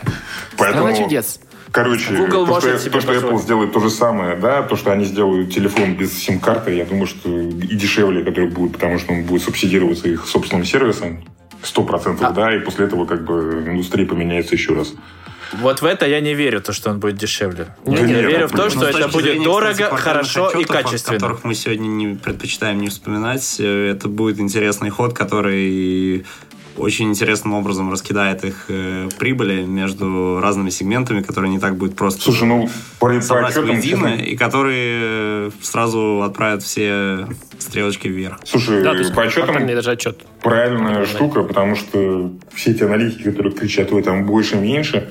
Поэтому, чудес. короче, Google то, что, то, что Apple сделает то же самое, да, то, что они сделают телефон без сим-карты, я думаю, что и дешевле, который будет, потому что он будет субсидироваться их собственным сервисом, 100% А. да, и после этого как бы индустрия поменяется еще раз. Вот в это я не верю, то, что он будет дешевле. Да я нет, верю в то, что Ну, с это будет дорого, хорошо и о качественно. которых мы сегодня не предпочитаем не вспоминать, э, это будет интересный ход, который очень интересным образом раскидает их э, прибыли между разными сегментами, которые не так будет просто Слушай, ну, по, собрать отчетам, воедино, и которые сразу отправят все стрелочки вверх. Слушай, Да, то есть по отчетам квартальный даже отчет. правильная штука, потому что все эти аналитики, которые кричат, ой, там больше-меньше,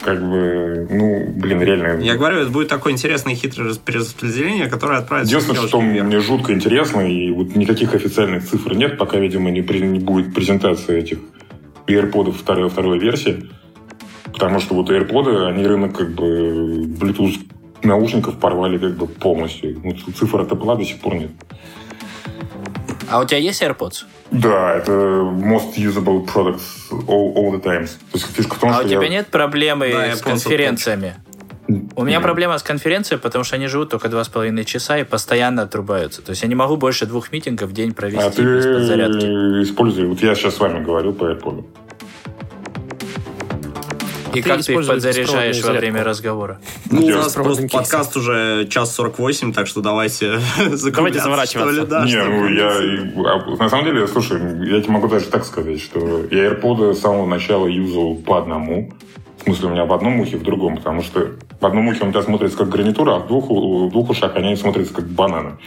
как бы, ну, блин, реально. Я говорю, это будет такое интересное и хитрое перераспределение, которое отправит все Единственное, что вверх. мне жутко интересно, и вот никаких официальных цифр нет, пока, видимо, не, при- не будет презентации этих AirPods второй, второй версии. Потому что вот AirPods, они рынок как бы Bluetooth наушников порвали как бы полностью. Вот цифр от Apple до сих пор нет. А у тебя есть AirPods? Да, это most usable products all, all the times. То есть фишка в том, А что у тебя я- нет проблемы Да, с конференциями? У меня проблема с конференцией, потому что они живут только два с половиной часа и постоянно отрубаются. То есть я не могу больше двух митингов в день провести А ты без подзарядки. используй. Вот я сейчас с вами говорю по AirPods. И как ты их подзаряжаешь во время разговора? Ну, у нас просто подкаст уже час 48, так что давайте закругляться, заворачиваться. да, не, ну я... а, На самом деле, слушай, я тебе могу даже так сказать, что я AirPods с самого начала юзал по одному. В смысле, у меня в одном ухе, в другом, потому что в одном ухе он у тебя смотрится как гарнитура, а в двух, в двух ушах они смотрятся как бананы.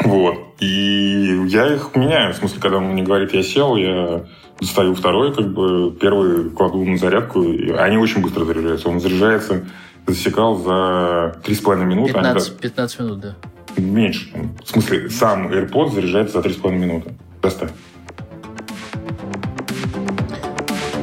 Вот. И я их меняю. В смысле, когда он мне говорит, я сел, я достаю второй, как бы первый кладу на зарядку, и они очень быстро заряжаются. Он заряжается, засекал за 3,5 минуты. 15, они, 15 минут, да. Меньше. В смысле, сам AirPods заряжается за 3,5 минуты. Доставь.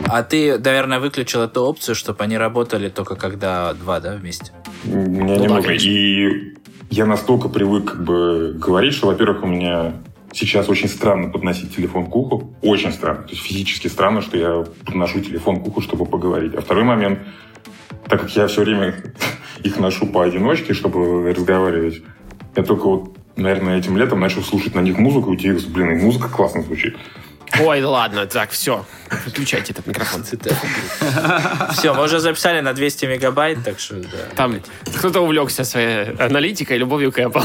А ты, наверное, выключил эту опцию, чтобы они работали только когда два, да, вместе? У меня ну, немного. Да, и я настолько привык как бы говорить, что, во-первых, у меня сейчас очень странно подносить телефон к уху. Очень странно. То есть физически странно, что я подношу телефон к уху, чтобы поговорить. А второй момент, так как я все время их ношу поодиночке, чтобы разговаривать, я только вот, наверное, этим летом начал слушать на них музыку, и тебе, блин, и музыка классно звучит. Ой, ладно, так, все. Выключайте этот микрофон. Все, мы уже записали на 200 мегабайт, так что да. Там кто-то увлекся своей аналитикой, любовью к Apple.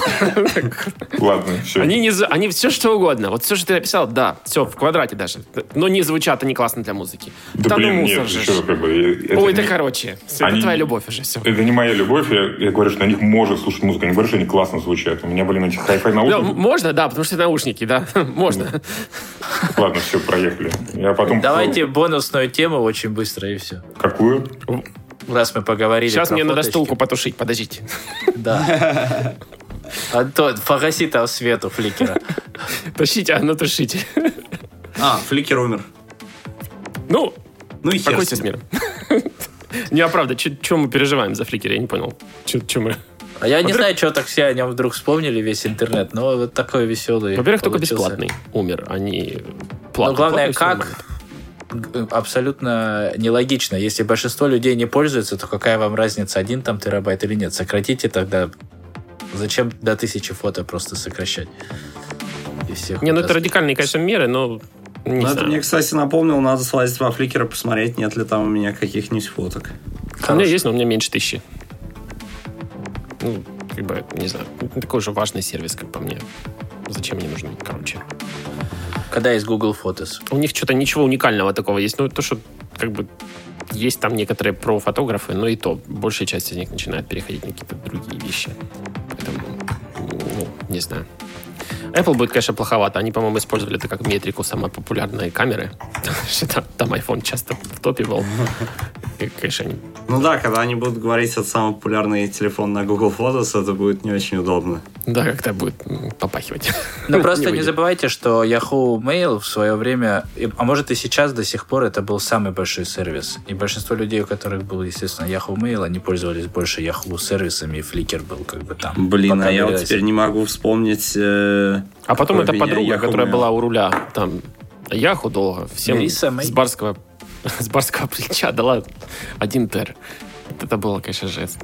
Ладно, все. Они, не, они все что угодно. Вот все, что ты написал, да, все, в квадрате даже. Но не звучат они классно для музыки. Да, да блин, ну, нет, же. Еще, как бы, это Ой, не... это короче. Они... Это твоя любовь уже, все. Это не моя любовь, я, я говорю, что на них можно слушать музыку. Я не говорю, что они классно звучат. У меня, блин, эти хай-фай наушники. Ну, можно, да, потому что это наушники, да, можно. Ладно, все, проехали. Я потом... Давайте бонусную тему очень быстро, и все. Какую? Раз мы поговорили Сейчас мне надо стулку потушить, подождите. Да. Антон, погаси там свету фликера. Тушите, а ну тушите. А, фликер умер. Ну, ну и хер с миром. Не, а правда, что мы переживаем за фликер? Я не понял. Что мы... А я не знаю, что так все о нем вдруг вспомнили, весь интернет, но вот такой веселый. Во-первых, только бесплатный умер, а не платный. Но главное, как абсолютно нелогично. Если большинство людей не пользуются, то какая вам разница, один там терабайт или нет? Сократите тогда. Зачем до тысячи фото просто сокращать? И всех не, ну это радикальные, конечно, меры, но не ну, это мне, кстати, напомнил, надо слазить во фликер и посмотреть, нет ли там у меня каких-нибудь фоток. Хорошо. У меня есть, но у меня меньше тысячи ну, как бы, не знаю, такой же важный сервис, как по мне. Зачем мне нужен, короче. Когда есть Google Photos? У них что-то ничего уникального такого есть. Ну, то, что как бы есть там некоторые про-фотографы, но и то большая часть из них начинает переходить на какие-то другие вещи. Поэтому, ну, не знаю. Apple будет, конечно, плоховато. Они, по-моему, использовали это как метрику самой популярной камеры. Там iPhone часто в топе был. конечно, они... Ну да, когда они будут говорить, это самый популярный телефон на Google Photos, это будет не очень удобно. Да, как-то будет попахивать. Но просто не забывайте, что Yahoo Mail в свое время, а может и сейчас до сих пор, это был самый большой сервис. И большинство людей, у которых был, естественно, Yahoo Mail, они пользовались больше Yahoo сервисами, и Flickr был как бы там. Блин, а я вот теперь не могу вспомнить... Э, а потом эта подруга, которая была у руля, там, Яху долго, всем с барского с барского плеча дала один тер. Это было, конечно, жест.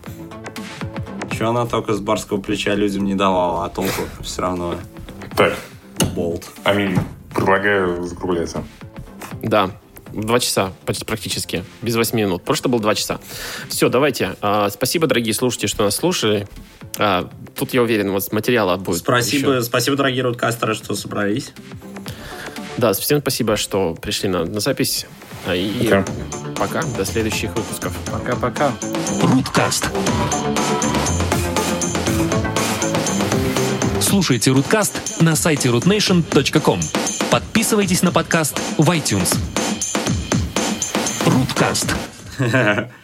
Че она только с барского плеча людям не давала, а толку все равно. Так. Болт. Аминь. Предлагаю закругляться. Да. Два часа почти практически. Без восьми минут. Просто было два часа. Все, давайте. А, спасибо, дорогие слушатели, что нас слушали. А, тут, я уверен, вот материала будет Спасибо, еще. спасибо дорогие рудкастеры, что собрались. Да, всем спасибо, что пришли на, на запись. А, и пока. пока. До следующих выпусков. Пока-пока. Руткаст. Слушайте Руткаст на сайте rootnation.com. Подписывайтесь на подкаст в iTunes. Руткаст.